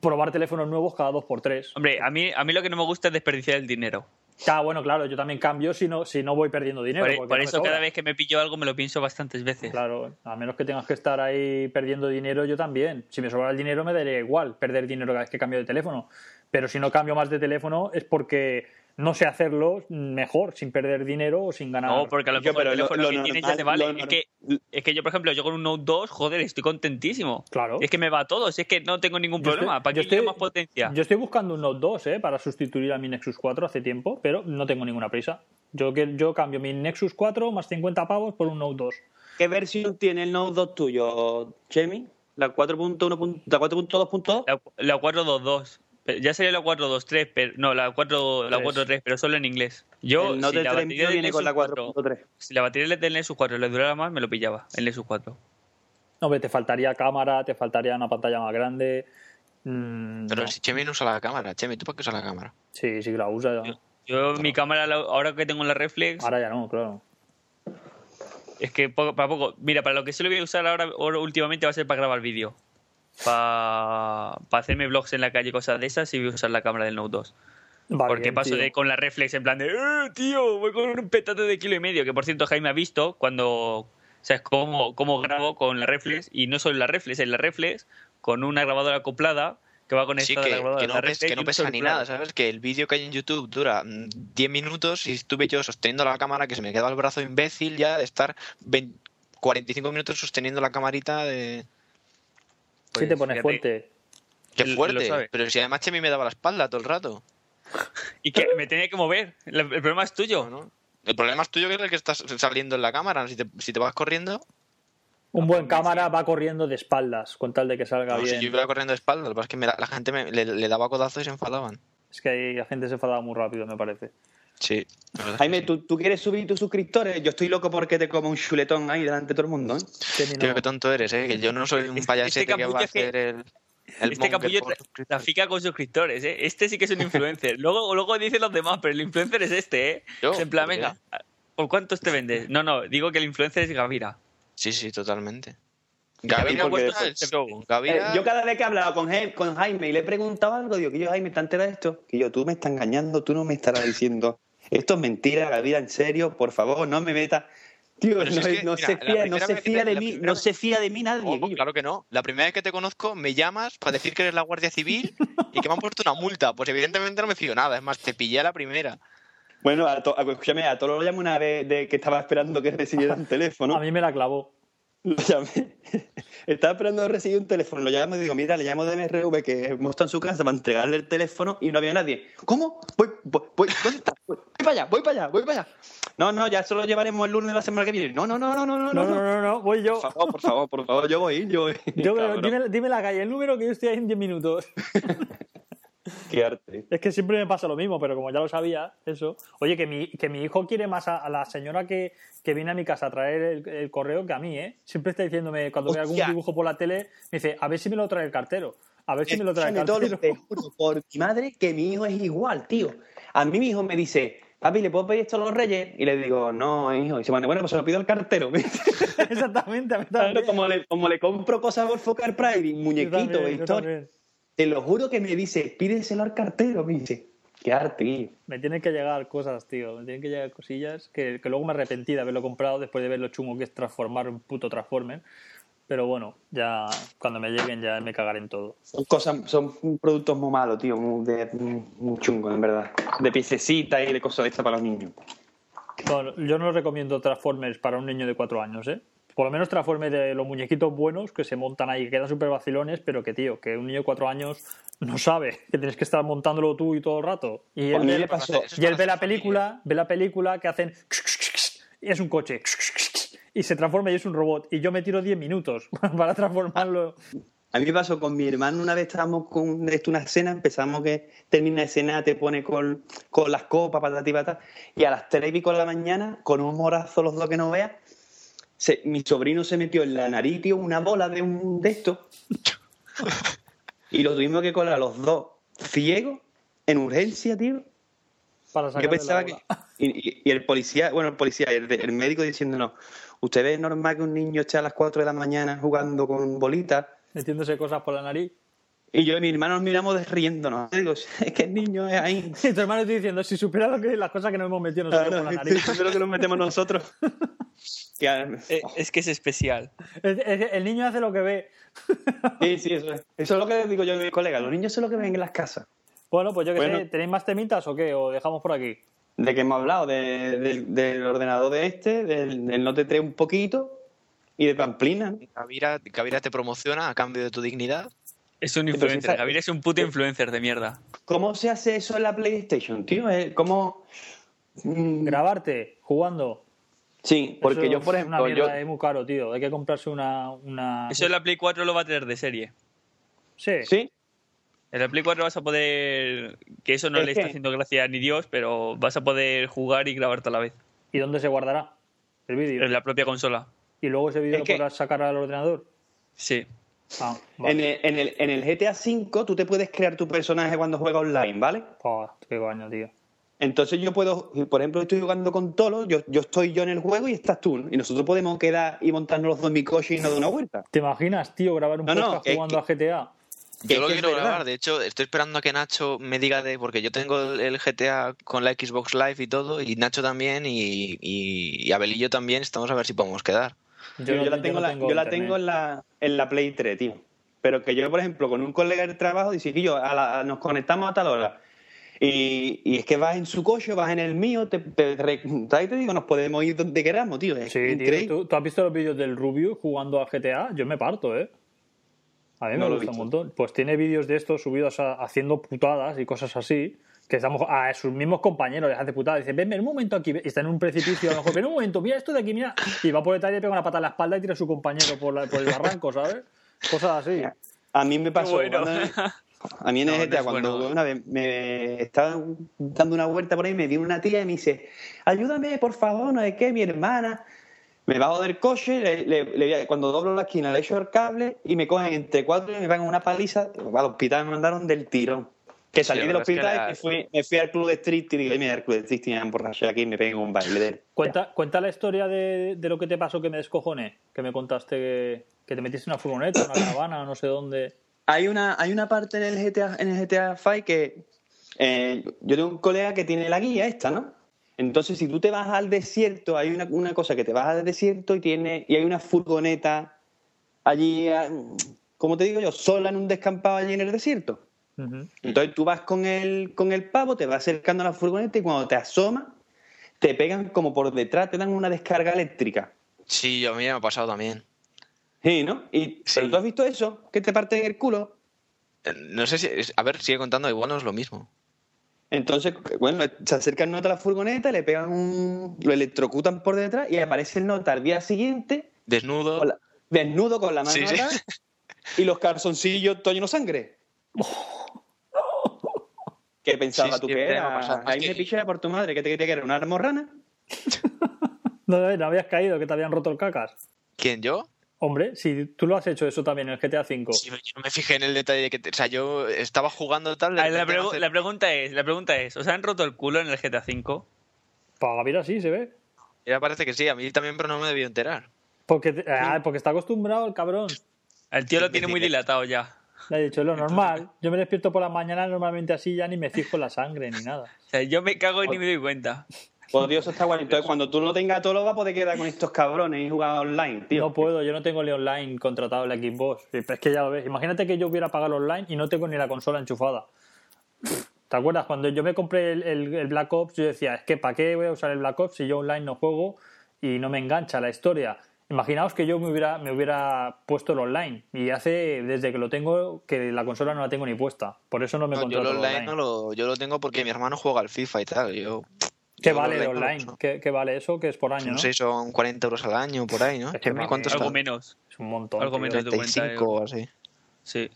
probar teléfonos nuevos cada dos por tres. Hombre, a mí, a mí lo que no me gusta es desperdiciar el dinero. Ah, bueno, claro, yo también cambio si no, si no voy perdiendo dinero. Por, porque por no me eso cada vez que me pillo algo me lo pienso bastantes veces. Claro, a menos que tengas que estar ahí perdiendo dinero, yo también. Si me sobra el dinero, me daría igual perder dinero cada vez que cambio de teléfono. Pero si no cambio más de teléfono es porque no sé hacerlo mejor, sin perder dinero o sin ganar. No, porque a lo Yo, mejor el pero lo- teléfono lo que tienes ya te vale. lo Es que, es que yo, por ejemplo, yo con un Note 2, joder, estoy contentísimo. Claro. Es que me va todo, es que no tengo ningún problema. estoy- ¿Para yo qué estoy- más potencia? Yo estoy buscando un Note 2 ¿eh? para sustituir a mi Nexus 4 hace tiempo, pero no tengo ninguna prisa. Yo, que- yo cambio mi Nexus 4 más 50 pavos por un Note 2. ¿Qué versión tiene el Note 2 tuyo, Xiaomi? ¿La 4.1, la 4.2.2? La, la 422. Ya sería la 423, pero no, la 4 la Tres. 43, pero solo en inglés. Yo el Note si la 3 batería viene con la Nexus 4, 4.3. si la batería del Nexus 4 le durara más, me lo pillaba, el Nexus 4. No, hombre, te faltaría cámara, te faltaría una pantalla más grande. Mm, Pero no. si Chemi no usa la cámara, Chemi, ¿tú para qué usas la cámara? Sí, sí que la usa. ya. Yo mi cámara, la- ahora que tengo la reflex, Ahora ya no, claro. es que poco, para poco. Mira, para lo que sí lo voy a usar ahora, ahora últimamente va a ser para grabar vídeo. Para, para hacerme vlogs en la calle y cosas de esas, y voy a usar la cámara del Note 2. Va Porque bien, paso tío. de con la reflex en plan de, ¡eh, tío! Voy con un petate de kilo y medio. Que por cierto, Jaime ha visto cuando. ¿Sabes cómo, cómo grabo con la reflex? Y no solo la reflex, es la reflex con una grabadora acoplada que va Sí, conectada a la que, grabadora que no, la que no pesa ni nada, ¿sabes? Que el vídeo que hay en YouTube dura mm, 10 minutos y estuve yo sosteniendo la cámara que se me quedaba el brazo imbécil ya de estar 20 45 minutos sosteniendo la camarita de... Sí te Pues, pones fíjate. fuerte. Qué fuerte, pero si además Chemi me daba la espalda todo el rato. Y que me tenía que mover. El, problema es tuyo. ¿no? El problema es tuyo que es el que estás saliendo en la cámara. Si te, si te vas corriendo, Un buen cámara va corriendo de espaldas, con tal de que salga no, bien. si yo iba corriendo de espaldas, lo que pasa es que me la gente me- le, le daba codazos y se enfadaban. Es que ahí la gente se enfadaba muy rápido, me parece. Sí. Jaime. ¿tú, tú quieres subir tus suscriptores. Yo estoy loco porque te como un chuletón ahí delante de todo el mundo, ¿eh? Tío, qué tonto eres, ¿eh? Que yo no soy un Este- payasete este que va a hacer el, el este capullo trafica con suscriptores, ¿eh? Este sí que es un influencer. luego, luego dicen los demás, pero el influencer es este, ¿eh? Yo, Es en plan, venga, ¿por cuántos te vendes? No, no, digo que el influencer es Gavira. Sí, sí, totalmente. Gavira al show. Eh, Gavira, yo cada vez que he hablado con, Jaime- con Jaime y le he preguntado algo, digo que yo, Jaime, ¿está enterado de esto? Que yo, tú me estás engañando, tú no me estarás diciendo, esto es mentira, Gavira, en serio, por favor, no me metas. Tío, no, es que, no mira, se la fía, no se fía te- de la mí, primera no vez- se fía de mí nadie. Claro que no. La primera vez que te conozco, me llamas para decir que eres la Guardia Civil y que me han puesto una multa. Pues evidentemente no me fío nada. Es más, te pillé a la primera. Bueno, a to- a- escúchame, a Tolo lo llamé una vez de que estaba esperando que recibiera un *laughs* teléfono. A mí me la clavó. Lo llamé. *laughs* Estaba esperando a recibir un teléfono. Lo llamo y digo, mira, le llamo de MRV que estado en su casa para entregarle el teléfono y no había nadie. ¿Cómo? Voy, voy, voy, ¿dónde está? Voy, voy para allá, voy para allá, voy para allá. No, no, ya eso lo llevaremos el lunes de la semana que viene. No, no, no, no, no, no. No, no, no, no, voy yo. Por favor, por favor, por favor, yo voy, yo voy. Yo, *laughs* dime, dime la calle, el número que yo estoy ahí en 10 minutos. *laughs* *laughs* Qué arte. Es que siempre me pasa lo mismo, pero como ya lo sabía, eso. Oye, que mi, que mi hijo quiere más a, a la señora que, que viene a mi casa a traer el, el correo que a mí, ¿eh? Siempre está diciéndome, cuando ve algún dibujo por la tele, me dice, a ver si me lo trae el cartero. A ver si me lo trae el cartero. te *laughs* juro por mi madre que mi hijo es igual, tío. A mí mi hijo me dice, papi, ¿le puedo pedir esto a los reyes? Y le digo, no, hijo. Y dice, bueno, bueno, pues se lo pido al cartero. *laughs* Exactamente, a mí Claro, también. como, le, como le compro cosas por Focar Pride, muñequitos, también, Te lo juro que me dice, pídeselo al cartero, me dice. Qué arte. Me tienen que llegar cosas, tío. Me tienen que llegar cosillas que, que luego me arrepentí de haberlo comprado después de ver lo chungo que es transformar un puto Transformer. Pero bueno, ya cuando me lleguen ya me cagaré en todo. Son cosas, son productos muy malos, tío, muy, de, muy chungos, en verdad. De piececitas y de cosas de estas para los niños. Bueno, yo no recomiendo Transformers para un niño de 4 años, ¿eh? Por lo menos Transformers de los muñequitos buenos que se montan ahí, que quedan súper vacilones, pero que, tío, que un niño de 4 años no sabe *laughs* que tienes que estar montándolo tú y todo el rato. Y A él, ve, pasó. Y él ve la película, ve la película que hacen *laughs* y es un coche *laughs* y se transforma y es un robot. Y yo me tiro 10 minutos para transformarlo. A mí me pasó con mi hermano, una vez estábamos con esto, una escena, empezamos que termina la escena, te pone con, con las copas, patata y patata, y a las tres y pico de la mañana, con un morazo los dos que no veas, se- mi sobrino se metió en la nariz, tío, una bola de un de estos, *laughs* y lo tuvimos que colar los dos ciegos, en urgencia, tío. Para Yo pensaba la que... bola. Y, y- y el policía, bueno, el policía, el, el médico diciéndonos, ¿usted ve normal que un niño esté a las 4 de la mañana jugando con bolitas? Metiéndose cosas por la nariz. Y yo y mi hermano nos miramos de riéndonos. *laughs* Digo, es que el niño es ahí. *laughs* Y tu hermano te diciendo, si supiera lo que las cosas que nos hemos metido nosotros Claro, por la nariz. es lo que nos metemos nosotros. *laughs* Que, Eh, es que es especial. Es- es- El niño hace lo que ve. sí, sí, eso es. Eso es lo que digo yo a mis colegas. Los niños son lo que ven en las casas. Bueno, pues yo que Bueno. sé, ¿tenéis más temitas o qué? ¿O dejamos por aquí? De que hemos hablado de- del- del ordenador de este, del, del Note 3 un poquito y de Pamplina. ¿no? Gavira, Gavira te promociona a cambio de tu dignidad. Es un influencer. Gabriel es un puto influencer de mierda. ¿Cómo se hace eso en la PlayStation, tío? Eh, ¿Cómo...? Mm, Grabarte, jugando. Sí, porque Eso yo, por es una ejemplo, yo, mierda, es muy caro, tío. Hay que comprarse una... una... Eso en la Play 4 lo va a tener de serie. Sí. sí, En la Play 4 vas a poder. Que eso no Es le está que- haciendo gracia ni Dios, pero vas a poder jugar y grabarte a la vez. ¿Y dónde se guardará? El vídeo. En la propia consola. ¿Y luego ese vídeo Es lo que- podrás sacar al ordenador? Sí. Ah, en, el, en, el, en el GTA V tú te puedes crear tu personaje cuando juegas online, ¿vale? Oh, qué coño, tío. Entonces yo puedo, por ejemplo, estoy jugando con Tolo, yo, yo estoy yo en el juego y estás tú. Y nosotros podemos quedar y montarnos los dos en mi coche y no dar una vuelta. ¿Te imaginas, tío, grabar un No, podcast jugando que- a GTA? Yo lo quiero verdad. grabar, de hecho, estoy esperando a que Nacho me diga de. Porque yo tengo el- GTA con la Xbox Live y todo, y Nacho también, y, y, y Abel y yo también, estamos a ver si podemos quedar. Yo, la tengo, no la, yo la tengo en, la, en la Play 3, tío. Pero que yo, por ejemplo, con un colega del trabajo, dice que yo a la- a- nos conectamos a tal hora. Y, y es que vas en su coche, vas en el mío, te, te, ¿sabes? te digo, nos podemos ir donde queramos, tío. Es Sí, tío. ¿tú, tú has visto los vídeos del Rubio jugando a GTA? Yo me parto, ¿eh? A mí me No gusta un montón. Pues tiene vídeos de estos subidos a- haciendo putadas y cosas así. Que estamos a sus mismos compañeros les hace putadas. Dice, ven, ven un momento aquí. Y está en un precipicio. A lo mejor, ven un momento, mira esto de aquí, mira. Y va por detrás y le pega una pata en la espalda y tira a su compañero por, la- por el barranco, ¿sabes? Cosas así. A mí me pasó. bueno. cuando- a mí en el *laughs* no GTA, cuando bueno. una vez me estaba dando una vuelta por ahí, me vino una tía y me dice: Ayúdame, por favor, no sé qué, mi hermana. Me bajo del coche, le- le- le- cuando doblo la esquina le echo el cable y me cogen entre cuatro y me pegan una paliza. Al hospital me mandaron del tirón. Que salí Sí, del hospital la- y me fui, me fui al club de street y digo, mira, el club de street tiene emborracho aquí y me pegan un baile de él. *laughs* Cuenta, cuenta la historia de, de lo que te pasó que me descojoné. Que me contaste que, Que te metiste en una furgoneta, una caravana, no sé dónde. Hay una, hay una parte en el GTA, en el GTA 5 que eh, yo tengo un colega que tiene la guía esta, ¿no? Entonces, si tú te vas al desierto, hay una, una cosa que te vas al desierto y tiene y hay una furgoneta allí, ah, como te digo yo, sola en un descampado allí en el desierto. Entonces tú vas con el, con el pavo, te vas acercando a la furgoneta y cuando te asomas, te pegan como por detrás, te dan una descarga eléctrica. Sí, a mí me ha pasado también. Sí, ¿no? Y, Sí. ¿Pero tú has visto eso? ¿Que te parten el culo? Eh, No sé si. A ver, sigue contando, igual no es lo mismo. Entonces, bueno, se acerca el nota a la furgoneta, le pegan un... lo electrocutan por detrás y aparece el nota al día siguiente Desnudo. con la- desnudo con la mano Sí, *laughs* y los calzoncillos de sangre. *laughs* ¿Qué pensaba Sí, tú sí, que era? Ahí me piché por tu madre, ¿qué te quería que era? ¿Una almorrana? *laughs* No, no habías caído, que te habían roto el cacas. ¿Quién, yo? Hombre, si tú lo has hecho eso también en el GTA V. Sí, yo no me fijé en el detalle de que. te- O sea, yo estaba jugando tal. la, pregu- la pregunta es, la pregunta es, ¿os han roto el culo en el GTA V? Para mira, sí, se ve. Ya parece que sí, a mí también, pero no me debió enterar. Porque, ah, porque está acostumbrado el cabrón. El tío lo tiene muy dilatado ya. Le he dicho, es lo normal. Yo me despierto por la mañana normalmente así, ya ni me fijo en la sangre ni nada. O sea, yo me cago y ni me doy cuenta. Pues Dios, está guay. Entonces, cuando tú no tengas todo, vas a poder quedar con estos cabrones y jugar online, tío. No puedo, yo no tengo el online contratado en la Xbox. Es que ya lo ves. Imagínate que yo hubiera pagado online y no tengo ni la consola enchufada. ¿Te acuerdas? Cuando yo me compré el, el- el Black Ops, yo decía, es que ¿para qué voy a usar el Black Ops si yo online no juego y no me engancha la historia? Imaginaos que yo me hubiera, me hubiera puesto el online y hace desde que lo tengo que la consola no la tengo ni puesta. Por eso no me No, yo contrato lo el online online. no lo, yo lo tengo porque mi hermano juega al FIFA y tal. Yo, ¿Qué yo vale el online? ¿Qué, qué vale eso? Que es por año, No ¿no? sé, son 40 euros al año, por ahí, ¿no? Es que vale. ¿Cuánto Algo menos. Es un montón. Algo menos de 40 35 o así. Sí.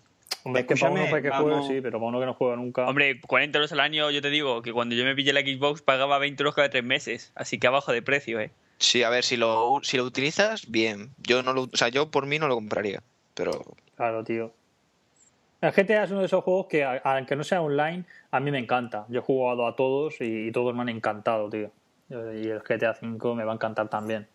Hombre, es que para uno que juegue, sí, pero para uno que no juega nunca. Hombre, 40 euros al año, yo te digo que cuando yo me pillé la Xbox pagaba 20 euros cada tres meses. Así que abajo de precio, ¿eh? Sí, a ver, si lo, si lo utilizas, bien. Yo no lo, o sea, yo por mí no lo compraría. Pero Claro, tío. El GTA es uno de esos juegos que, aunque no sea online, a mí me encanta. Yo he jugado a todos y, todos me han encantado, tío. Y el GTA V me va a encantar también.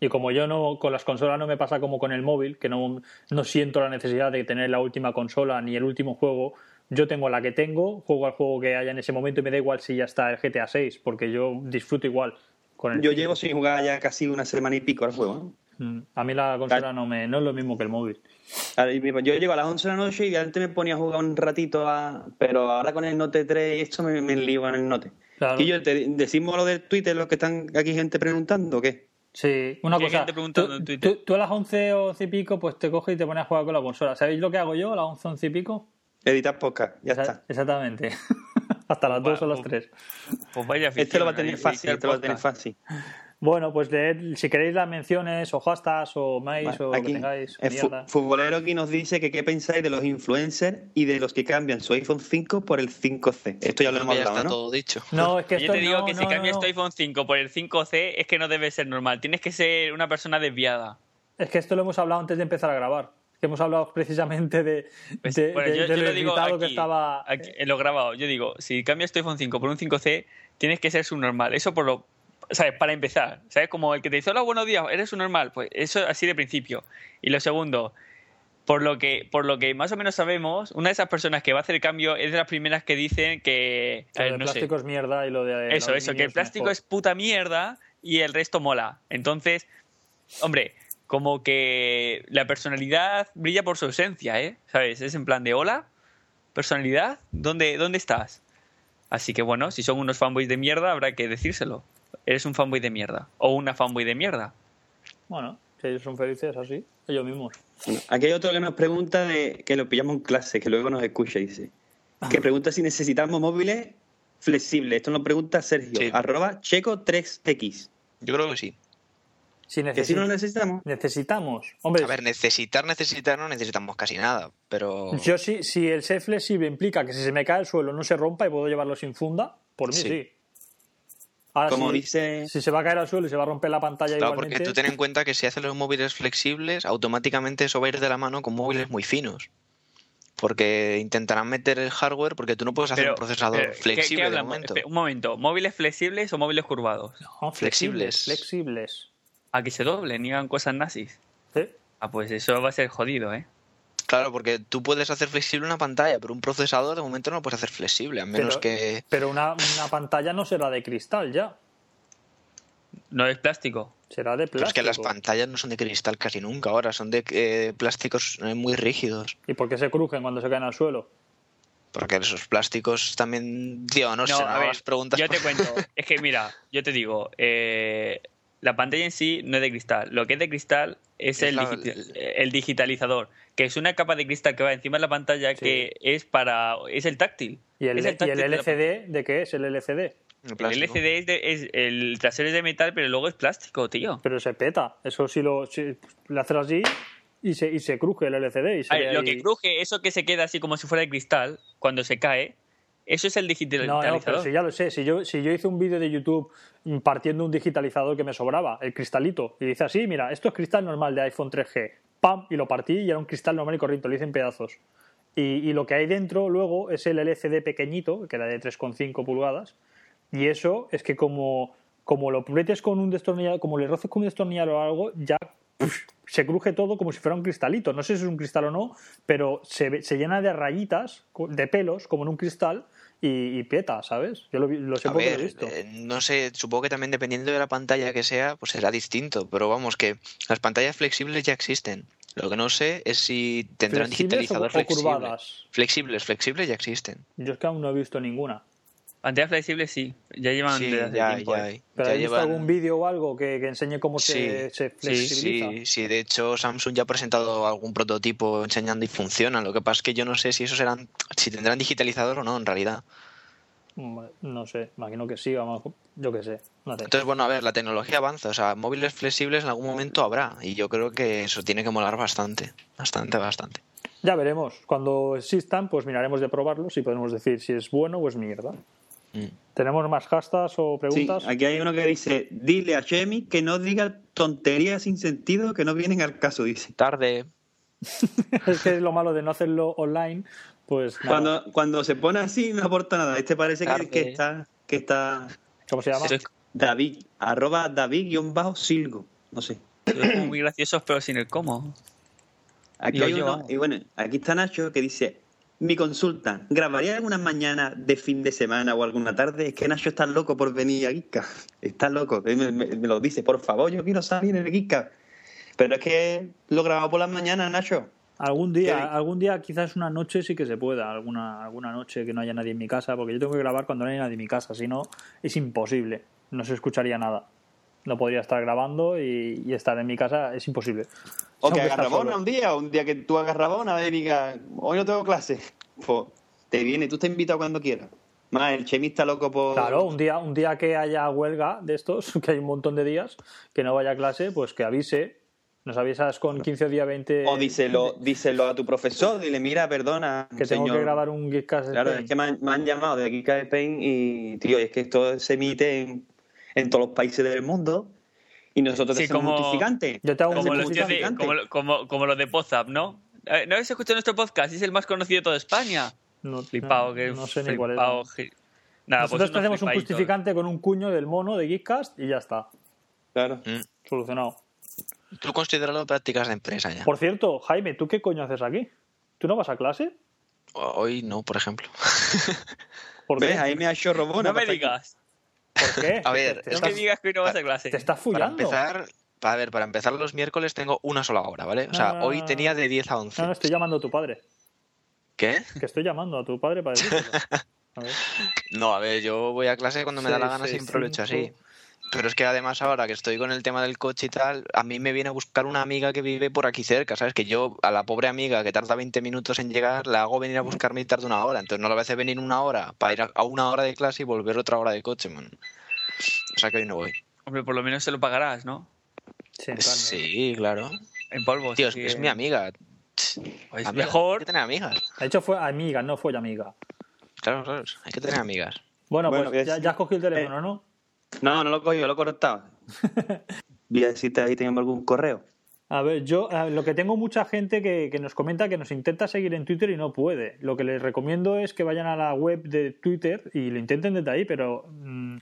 Y como yo no, con las consolas no me pasa como con el móvil, que no, no siento la necesidad de tener la última consola ni el último juego, yo tengo la que tengo, juego al juego que haya en ese momento y me da igual si ya está el GTA 6, porque yo disfruto igual con el Yo llevo sin jugar ya casi una semana y pico al juego. ¿no? Mm, A mí la consola no, me, no es lo mismo que el móvil. Yo llego a las 11 de la noche y antes me ponía a jugar un ratito, a- pero ahora con el Note 3 y esto me, me lío en el Note. Claro. Y yo, te decimos lo del Twitter, los que están aquí gente preguntando, ¿o qué? Sí, una ¿Qué cosa. tú, en Twitter? tú- tú a las 11 o 11 y pico, pues te coges y te pones a jugar con la consola. ¿Sabéis lo que hago yo a las 11 11 y pico? Editar podcast, ya Esa- está. Exactamente. *laughs* Hasta las 2 o las pues- 3. Pues vaya Este lo va a tener fácil, este lo va a tener fácil. Bueno, pues leed, si queréis las menciones o hashtags o mails o lo que Aquí, tengáis. el futbolero aquí nos dice que qué pensáis de los influencers y de los que cambian su iPhone 5 por el 5C. Esto ya lo hemos ya hablado, está ¿no? todo dicho. No, es que Yo esto te digo no, que no, si no, cambias no. tu iPhone 5 por el 5C es que no debe ser normal. Tienes que ser una persona desviada. Es que esto lo hemos hablado antes de empezar a grabar. Que hemos hablado precisamente de, Pues, de, bueno, de- yo, lo digo irritado aquí, que estaba. aquí, en lo grabado. Yo digo, si cambias tu iPhone 5 por un 5C, tienes que ser subnormal. Eso por lo... ¿Sabes? Para empezar. ¿Sabes? Como el que te dice, hola, buenos días, eres subnormal. Pues eso así de principio. Y lo segundo, por lo que por lo que más o menos sabemos, una de esas personas que va a hacer el cambio es de las primeras que dicen que... ver, no sé. plástico es mierda y lo de. Eso, eso, que el plástico es puta mierda y el resto mola. Entonces, hombre, como que la personalidad brilla por su ausencia, ¿eh? ¿Sabes? Es en plan de hola, personalidad, ¿dónde, dónde estás? Así que bueno, si son unos fanboys de mierda, habrá que decírselo. Eres un fanboy de mierda. O una fanboy de mierda. Bueno, si ellos son felices así, ellos mismos. Bueno, aquí hay otro que nos pregunta de que lo pillamos en clase, que luego nos escucha y dice. Que pregunta si necesitamos móviles flexibles. Esto nos pregunta Sergio, Sí. arroba checo3x. Yo creo que sí. Si Que si no necesitamos. necesitamos. Hombre, A ver, necesitar, necesitar, no necesitamos casi nada. Pero. yo sí, si el ser flexible implica que si se me cae el suelo no se rompa y puedo llevarlo sin funda, por mí sí. Sí. Ahora, Como si, dice. si se va a caer al suelo y se va a romper la pantalla Claro, igualmente. porque tú ten en cuenta que si haces los móviles flexibles, automáticamente eso va a ir de la mano con móviles muy finos. Porque intentarán meter el hardware porque tú no puedes hacer Pero, un procesador pero, ¿qué- flexible qué de momento. Un momento, ¿móviles flexibles o móviles curvados? No, Flexibles. Flexibles. A que se doblen y hagan cosas nazis. Sí. Ah, pues eso va a ser jodido, ¿eh? Claro, porque tú puedes hacer flexible una pantalla, pero un procesador de momento no lo puedes hacer flexible, a menos Pero- que... Pero una, una pantalla no será de cristal ya, No es plástico. será de Pero plástico. es que las pantallas no son de cristal casi nunca ahora, son de eh, plásticos eh, muy rígidos. ¿Y por qué se crujen cuando se caen al suelo? Porque esos plásticos también... Tío, no, sé, no a ver, hagas preguntas... yo por- te cuento. *laughs* Es que mira, yo te digo, eh, la pantalla en sí no es de cristal. Lo que es de cristal es, Es el, la- digi- el digitalizador, que es una capa de cristal que va encima de la pantalla que es para es el táctil. ¿Y el, Es y el táctil de la LCD de qué es el LCD? El El. LCD es, de- es- el trasero es de metal, pero luego es plástico, tío. Pero se peta. Eso sí lo si le haces así y se, y se cruje el LCD. Y se lo ahí- que cruje, eso que se queda así como si fuera de cristal, cuando se cae, eso es el No, digitalizador. no, pero si ya lo sé. Si yo, hice un vídeo de YouTube partiendo un digitalizador que me sobraba, el cristalito, y dice así, mira, esto es cristal normal de iPhone 3G. ¡Pam! Y lo partí y era un cristal normal y corriente, lo hice en pedazos. Y, lo que hay dentro luego es el LCD pequeñito, que era de 3,5 pulgadas. Y eso es que como, lo aprietes con un destornillador, como le roces con un destornillador o algo, ya. Se cruje todo como si fuera un cristalito. No sé si es un cristal o no, pero se, se llena de rayitas, de pelos, como en un cristal, y, y peta, ¿sabes? Yo lo, sé A porque ver, lo he visto. eh, no sé, supongo que también dependiendo de la pantalla que sea, pues será distinto. Pero vamos, que las pantallas flexibles ya existen. Lo que no sé es si tendrán ¿Flexibles digitalizador o- o flexible. curvadas? Flexibles, flexibles ya existen. Yo es que aún no he visto ninguna. Pantalla flexible sí, ya llevan Sí, desde hace ya, tiempo. ya ¿eh? hay. ¿Pero Ya has visto algún vídeo o algo que, que enseñe cómo se, Sí, se Sí, flexibiliza? sí, sí, de hecho Samsung ya ha presentado algún prototipo enseñando y funciona. Lo que pasa es que yo no sé si esos serán, si tendrán digitalizador o no, en realidad. Mm, No sé, imagino que sí, vamos, yo qué sé. No. Entonces, bueno, a ver, la tecnología avanza, o sea, móviles flexibles en algún momento habrá, y yo creo que eso tiene que molar bastante, bastante, bastante. Ya veremos. Cuando existan, pues miraremos de probarlos y podemos decir si es bueno o es mierda. ¿Tenemos más hashtags o Sí, preguntas? aquí hay uno que dice, dile a Chemi que no diga tonterías sin sentido que no vienen al caso, dice. Tarde, *laughs* es que es lo malo de no hacerlo online, pues nada. Cuando, cuando se pone así no aporta nada. Este parece que, está, que está ¿Cómo se llama? David, arroba David-Silgo. No sé. muy graciosos, pero sin el cómo. Aquí hay uno, y bueno, aquí está Nacho que dice, mi consulta, ¿grabaría alguna mañana de fin de semana o alguna tarde? Es que Nacho está loco por venir a Giga. Está loco, me, me- me lo dice, por favor, yo quiero salir en el Giga. Pero es que lo grabamos por las mañanas, Nacho. Algún día, algún día quizás una noche sí que se pueda, alguna, alguna noche que no haya nadie en mi casa, porque yo tengo que grabar cuando no hay nadie en mi casa, si no es imposible, no se escucharía nada. No podría estar grabando y, y estar en mi casa, es imposible. O que hagas rabona un día, o un día que tú hagas rabona y digas, hoy no tengo clase. *laughs* Pues te viene, tú te invitas cuando quieras. Más, el Chemi está loco por... Claro, un día, un día que haya huelga de estos, *laughs* que hay un montón de días, que no vaya a clase, pues que avise. Nos avisas con 15 o día 20 O díselo, díselo a tu profesor, dile, mira, perdona, que tengo señor. que grabar un Geekcast Claro, Spain. es que me han, me han llamado de a Spain y, tío, es que esto se emite en, en todos los países del mundo y nosotros Sí, como-. Yo te hago un Como los, de- como, como, como los de Podzap, ¿no? Eh, ¿No habéis escuchado nuestro podcast? Es el más conocido de toda España. No, Flipao, no- que no sé ni cuál es. Nada, Nosotros pues hacemos un justificante con un cuño del mono de Geekcast y ya está. Claro. Mm. Solucionado. Tú consideralo prácticas de empresa ya. Por cierto, Jaime, ¿tú qué coño haces aquí? ¿Tú no vas a clase? Hoy no, por ejemplo. ¿Por ¿Ves? qué? Ahí me ha hecho robona. No me digas. ¿Por qué? *laughs* A ver, te, te No estás, me digas que hoy no vas a clase. te estás Para fullando. empezar, a ver, para empezar los miércoles tengo una sola hora, ¿vale? O sea, No, no, hoy tenía de 10 a 11. No, no, estoy llamando a tu padre. ¿Qué? Que estoy llamando a tu padre para *laughs* decirlo. A ver. No, a ver, yo voy a clase cuando me da la gana, seis, siempre lo he hecho así. Pero es que además ahora que estoy con el tema del coche y tal, a mí me viene a buscar una amiga que vive por aquí cerca, ¿sabes? Que yo a la pobre amiga que tarda 20 minutos en llegar, la hago venir a buscarme y tarda una hora. Entonces no la voy a hacer venir una hora para ir a- una hora de clase y volver otra hora de coche, man. O sea que hoy no voy. Hombre, por lo menos se lo pagarás, ¿no? Sí, Sí, claro. En polvo. Tío, es, eh. mi amiga. Es Amiga, mejor. Hay que tener amigas. De hecho, fue amiga, no fue amiga. Claro, claro. Hay que tener amigas. Bueno, Bueno, pues ya has cogido el teléfono, ¿no? No, no lo cogió, lo he cortado. *laughs* Voy a decirte ahí tenemos algún correo. A ver, yo lo que tengo mucha gente que, que nos comenta que nos intenta seguir en Twitter y no puede. Lo que les recomiendo es que vayan a la web de Twitter y lo intenten desde ahí, pero mm,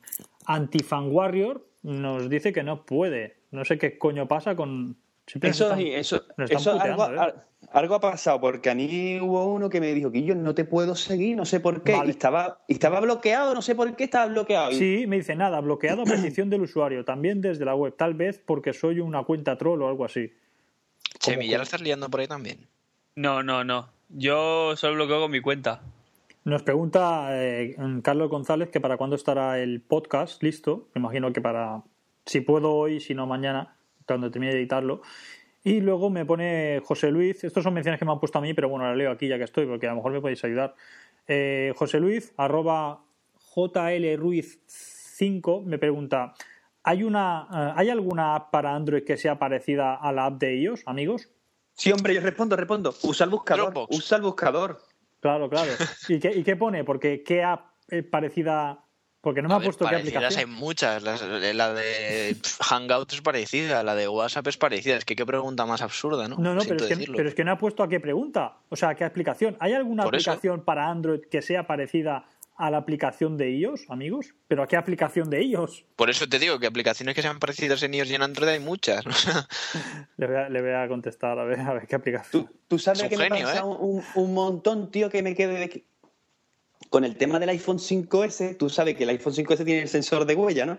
Antifan Warrior nos dice que no puede. No sé qué coño pasa con, Eso, están- sí, eso, eso algo, ¿eh? algo ha pasado, porque a mí hubo uno que me dijo que yo no te puedo seguir, no sé por qué, Vale. y estaba, estaba bloqueado, no sé por qué estaba bloqueado. Sí, me dice nada, bloqueado a petición del usuario, también desde la web, tal vez porque soy una cuenta troll o algo así. Chemi, ya la estás liando por ahí también. No, no, no. Yo solo bloqueo con mi cuenta. Nos pregunta eh, Carlos González que para cuándo estará el podcast listo. Me imagino que para, si puedo hoy, si no mañana, cuando termine de editarlo. Y luego me pone José Luis, estos son menciones que me han puesto a mí, pero bueno, las leo aquí ya que estoy, porque a lo mejor me podéis ayudar. Eh, José Luis, arroba JLRuiz5, me pregunta, ¿hay, una, eh, ¿hay alguna app para Android que sea parecida a la app de iOS, amigos? Sí, hombre, yo respondo, respondo. Usa el buscador, Dropbox. usa el buscador. Claro, claro. *laughs* ¿Y qué, y qué pone? Porque qué app es parecida... Porque no me A ha ver, puesto qué aplicación. hay muchas. Las- la de Hangout es parecida, la de WhatsApp es parecida. Es que qué pregunta más absurda, ¿no? No, no, pero es, que, decirlo. pero es que no ha puesto a qué pregunta. O sea, a qué aplicación. ¿Hay alguna Por eso. aplicación para Android que sea parecida a la aplicación de iOS, amigos? ¿Pero a qué aplicación de iOS? Por eso te digo que aplicaciones que sean parecidas en iOS y en Android hay muchas. *laughs* Le voy a, le voy a contestar a ver, a ver qué aplicación. Tú, tú sabes Es un que me pasa ¿eh? un, un montón, tío, que me quede de que- Con el tema del iPhone 5S, tú sabes que el iPhone 5S tiene el sensor de huella, ¿no?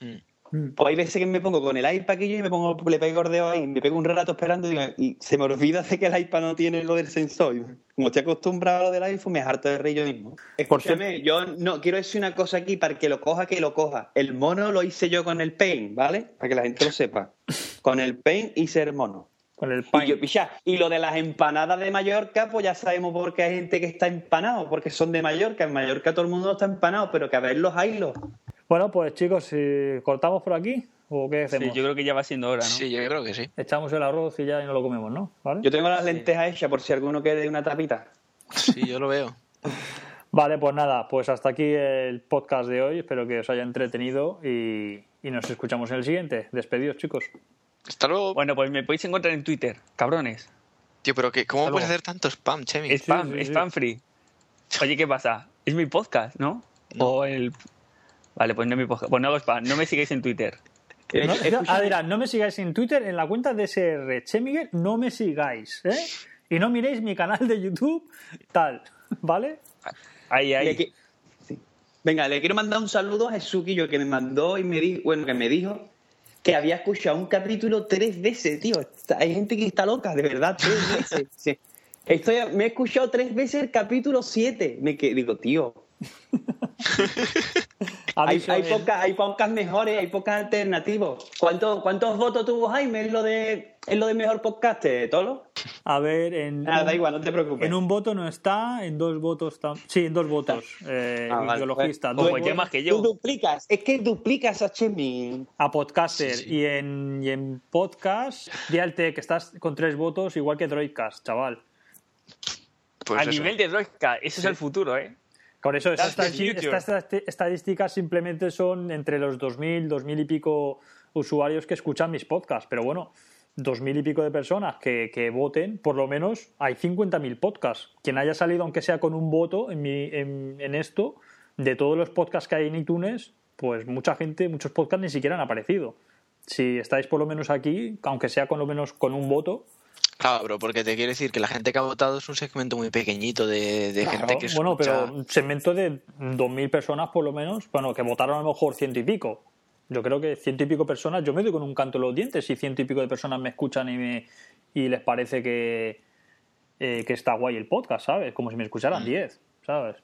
mm. Mm. Pues hay veces que me pongo con el iPad aquí y me pongo, le pego el dedo ahí, me pego un rato esperando y, y se me olvida de que el iPad no tiene lo del sensor. Y Como estoy acostumbrado a lo del iPhone, me harto de reír yo mismo. Escúchame, yo no quiero decir una cosa aquí para que lo coja, que lo coja. El mono lo hice yo con el Paint, ¿vale? Para que la gente lo sepa. Con el Paint hice el mono. Con el Y, Pine. yo, y lo de las empanadas de Mallorca, pues ya sabemos por qué hay gente que está empanado, porque son de Mallorca. En Mallorca todo el mundo está empanado, pero que a ver los hilos. Bueno, pues chicos, si cortamos por aquí o qué Sí, hacemos. yo creo que ya va siendo hora, ¿no? Sí, yo creo que sí. Echamos el arroz y ya no lo comemos, ¿no? ¿Vale? Yo tengo las lentejas hechas por si alguno quiere una tapita. Sí, yo lo veo. *laughs* Vale, pues nada, pues hasta aquí el podcast de hoy. Espero que os haya entretenido y, y nos escuchamos en el siguiente. Despedidos, chicos. Hasta luego. Bueno, pues me podéis encontrar en Twitter, cabrones. Tío, pero que, ¿cómo Hasta puedes luego. hacer tanto spam, Chemi? Spam, sí, sí. spam free. Oye, ¿qué pasa? Es mi podcast, ¿no? O el... Vale, pues no es mi podcast. Pues no hago spam, no me sigáis en Twitter. Eh, No, dirán, no me sigáis en Twitter, en la cuenta de SR Chemiguel, no me sigáis, ¿eh? Y no miréis mi canal de YouTube, tal, ¿vale? Ahí, ahí. sí. Venga, le quiero mandar un saludo a Jesuquillo que me mandó y me dijo, bueno, que me dijo que había escuchado un capítulo tres veces, tío. Hay gente que está loca, de verdad, tres *laughs* veces. Sí. Estoy, me he escuchado tres veces el capítulo 7. Me que, digo, tío, *laughs* *laughs* hay, hay, podcast, hay podcast mejores, hay podcast alternativos. ¿Cuántos, ¿Cuántos votos tuvo Jaime en lo de, en lo de mejor podcast, Tolo? A ver, en, Nada, da igual, no te preocupes. en un voto no está, en dos votos tam- Sí, en dos votos. Eh, Ah, vale. biologista, Pues, pues más que Tú yo. duplicas, es que duplicas a Chemi. A podcaster Sí, sí. Y, en, y en podcast, Dialte, que estás con tres votos, igual que Droidcast, chaval. Pues a eso. nivel de Droidcast, eso es el futuro, ¿eh? Por eso estas, estadísticas simplemente son entre los 2.000, 2.000 y pico usuarios que escuchan mis podcasts. Pero bueno, 2.000 y pico de personas que, que voten, por lo menos hay 50.000 podcasts. Quien haya salido, aunque sea con un voto en, mi- en, en esto, de todos los podcasts que hay en iTunes, pues mucha gente, muchos podcasts ni siquiera han aparecido. Si estáis por lo menos aquí, aunque sea con lo menos con un voto, Claro, bro, porque te quiere decir que la gente que ha votado es un segmento muy pequeñito de, de gente Claro, que bueno, escucha- pero un segmento de 2.000 personas por lo menos, bueno, que votaron a lo mejor ciento y pico. Yo creo que ciento y pico personas, yo me doy con un canto en los dientes si ciento y pico de personas me escuchan y, me, y les parece que, eh, que está guay el podcast, ¿sabes? Como si me Mm. escucharan 10, ¿sabes?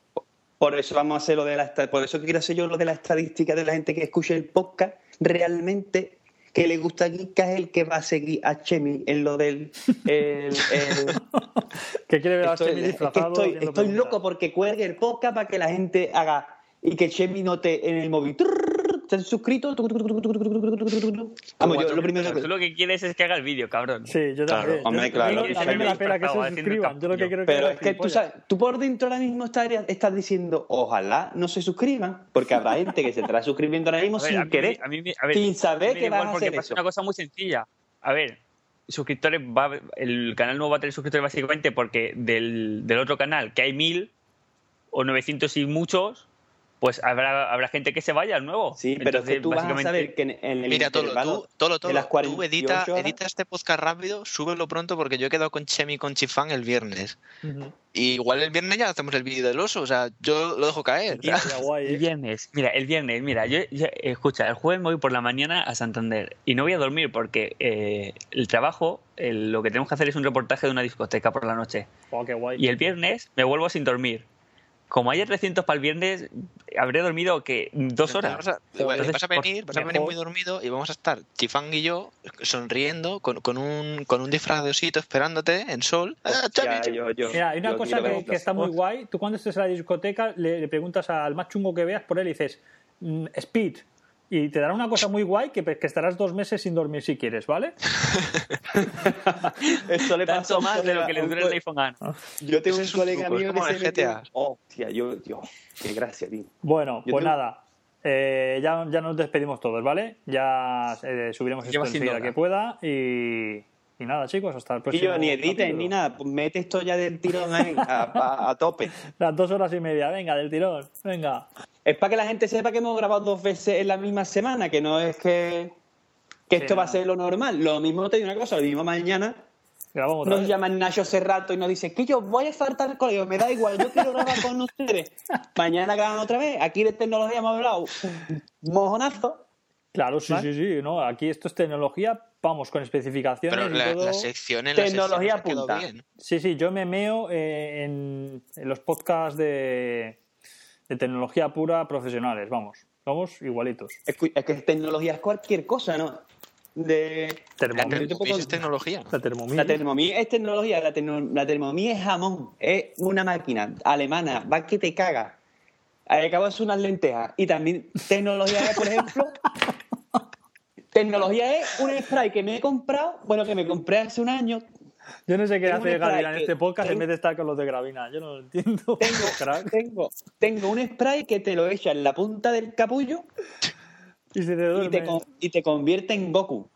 Por eso vamos a hacer lo de la por eso quiero hacer yo lo de la estadística de la gente que escucha el podcast realmente que le gusta a Geeka es el que va a seguir a Chemi en lo del el- el- *laughs* que quiere ver a Chemi es que disfrazado. estoy, estoy loco porque cuelgue el podcast para que la gente haga y que Chemi note en el móvil "Trrr, ¿te has suscrito? Vamos, yo lo primero Tú que lo que quieres es que haga el vídeo, cabrón. Sí, yo Claro, también. hombre, claro, a mí me la pena que se suscriban. Yo lo que quiero que Pero es que tú, sabes, tú por dentro ahora mismo estás diciendo, ojalá no se suscriban, porque habrá gente que se estará suscribiendo ahora mismo sin querer, sin saber que igual vas a porque hacer pasa eso. una cosa muy sencilla. A ver, suscriptores va, el canal nuevo va a tener suscriptores básicamente porque del, del otro canal, que hay mil o 900 y muchos, pues habrá, habrá gente que se vaya al nuevo. Sí, pero es que Entonces, tú vas a básicamente- saber que en, en el Mira, intervalo tú, Tolo, de las tú 48 edita, horas- edita este podcast rápido, súbelo pronto porque yo he quedado con Chemi y con Chifán el viernes. Y igual el viernes ya hacemos el vídeo del oso, o sea, yo lo dejo caer. Guay, El ¿eh? viernes, mira, el viernes, mira, yo, yo- escucha, el jueves me voy por la mañana a Santander y no voy a dormir porque eh, el trabajo, el- lo que tenemos que hacer es un reportaje de una discoteca por la noche. Oh, qué guay. Y el viernes me vuelvo sin dormir. Como haya 300 para el viernes, habré dormido que dos horas. Vas a, Entonces, vas a por- venir, vas a venir muy dormido y vamos a estar Chifán y yo sonriendo con, con un, con un disfraz de osito esperándote en sol. Ah, yo- yo- Mira, hay una yo cosa que está muy guay. Tú cuando estés en la discoteca le, le preguntas al más chungo que veas por él y dices, mm, Speed. Y te dará una cosa muy guay que, que estarás dos meses sin dormir si quieres, ¿vale? *laughs* Eso le pasó más de lo que le dura el iPhone A. Yo tengo un es un colega mío como que se el GTA. metió- Hostia, yo, Dios, qué gracia, tío. Bueno, Yo pues tengo- nada. Eh, ya, ya nos despedimos todos, ¿vale? Ya eh, subiremos esto enseguida que pueda. Y, y nada, chicos, hasta el Y próximo. yo ni edites ni nada, pues mete esto ya del tirón ahí, a, a- a tope. *laughs* Las dos horas y media, venga, del tirón, venga. Es para que la gente sepa que hemos grabado dos veces en la misma semana, que no es que, que esto va a ser lo normal. Lo mismo te digo una cosa, lo mismo mañana Grabamos otra nos vez. llaman Nacho Serrato y nos dice que yo voy a faltar al colegio, me da igual, yo quiero grabar con ustedes. *laughs* Mañana graban otra vez, aquí de tecnología hemos hablado mojonazo. Claro, sí, ¿Vale? sí, sí. No, aquí esto es tecnología, vamos, con especificaciones Pero y la, todo. la sección en la Tecnología sección ha quedado punta. bien. Sí, sí, yo me meo eh, en, en los podcasts de, de tecnología pura profesionales, vamos. Somos igualitos. Es que, es que tecnología es cualquier cosa, ¿no? De, La Termomix. Thermomix es tecnología. La Thermomix. La Thermomix es tecnología, la, la Thermomix es jamón, es una máquina alemana, va que te caga. Ahí acabas unas lentejas. Y también tecnología es, por ejemplo, *laughs* tecnología es un spray que me he comprado, bueno, que me compré hace un año. Yo no sé qué Tengo hace un Gravina en spray este podcast en vez de estar con los de Gravina. Yo no lo entiendo. *laughs* Tengo, Crack. tengo, tengo un spray que te lo echa en la punta del capullo Y se te y te, y te convierte en Goku.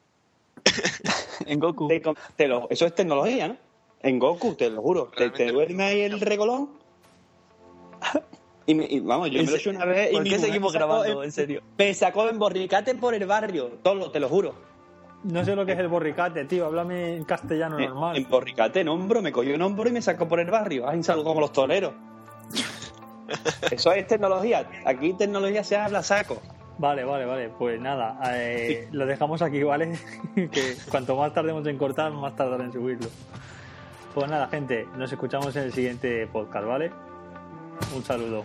*laughs* En Goku. Te con- te lo- eso es tecnología, ¿no? En Goku, te lo juro. Te, duerme ahí el regolón. Y, me- y vamos, yo me lo he hecho una vez. y ¿Por mi qué seguimos grabando? en- En serio. Me sacó en borricate por el barrio, todo, te lo juro. No sé lo que es el borricate, tío. Háblame en castellano En, normal. en borricate, en hombro, me cogió en hombro y me sacó por el barrio. Ay, salgo como los toreros. *laughs* Eso es tecnología. Aquí tecnología se habla saco. Vale, vale, vale. Pues nada, eh, lo dejamos aquí, ¿vale? *laughs* que cuanto más tardemos en cortar, más tardará en subirlo. Pues nada, gente, nos escuchamos en el siguiente podcast, ¿vale? Un saludo.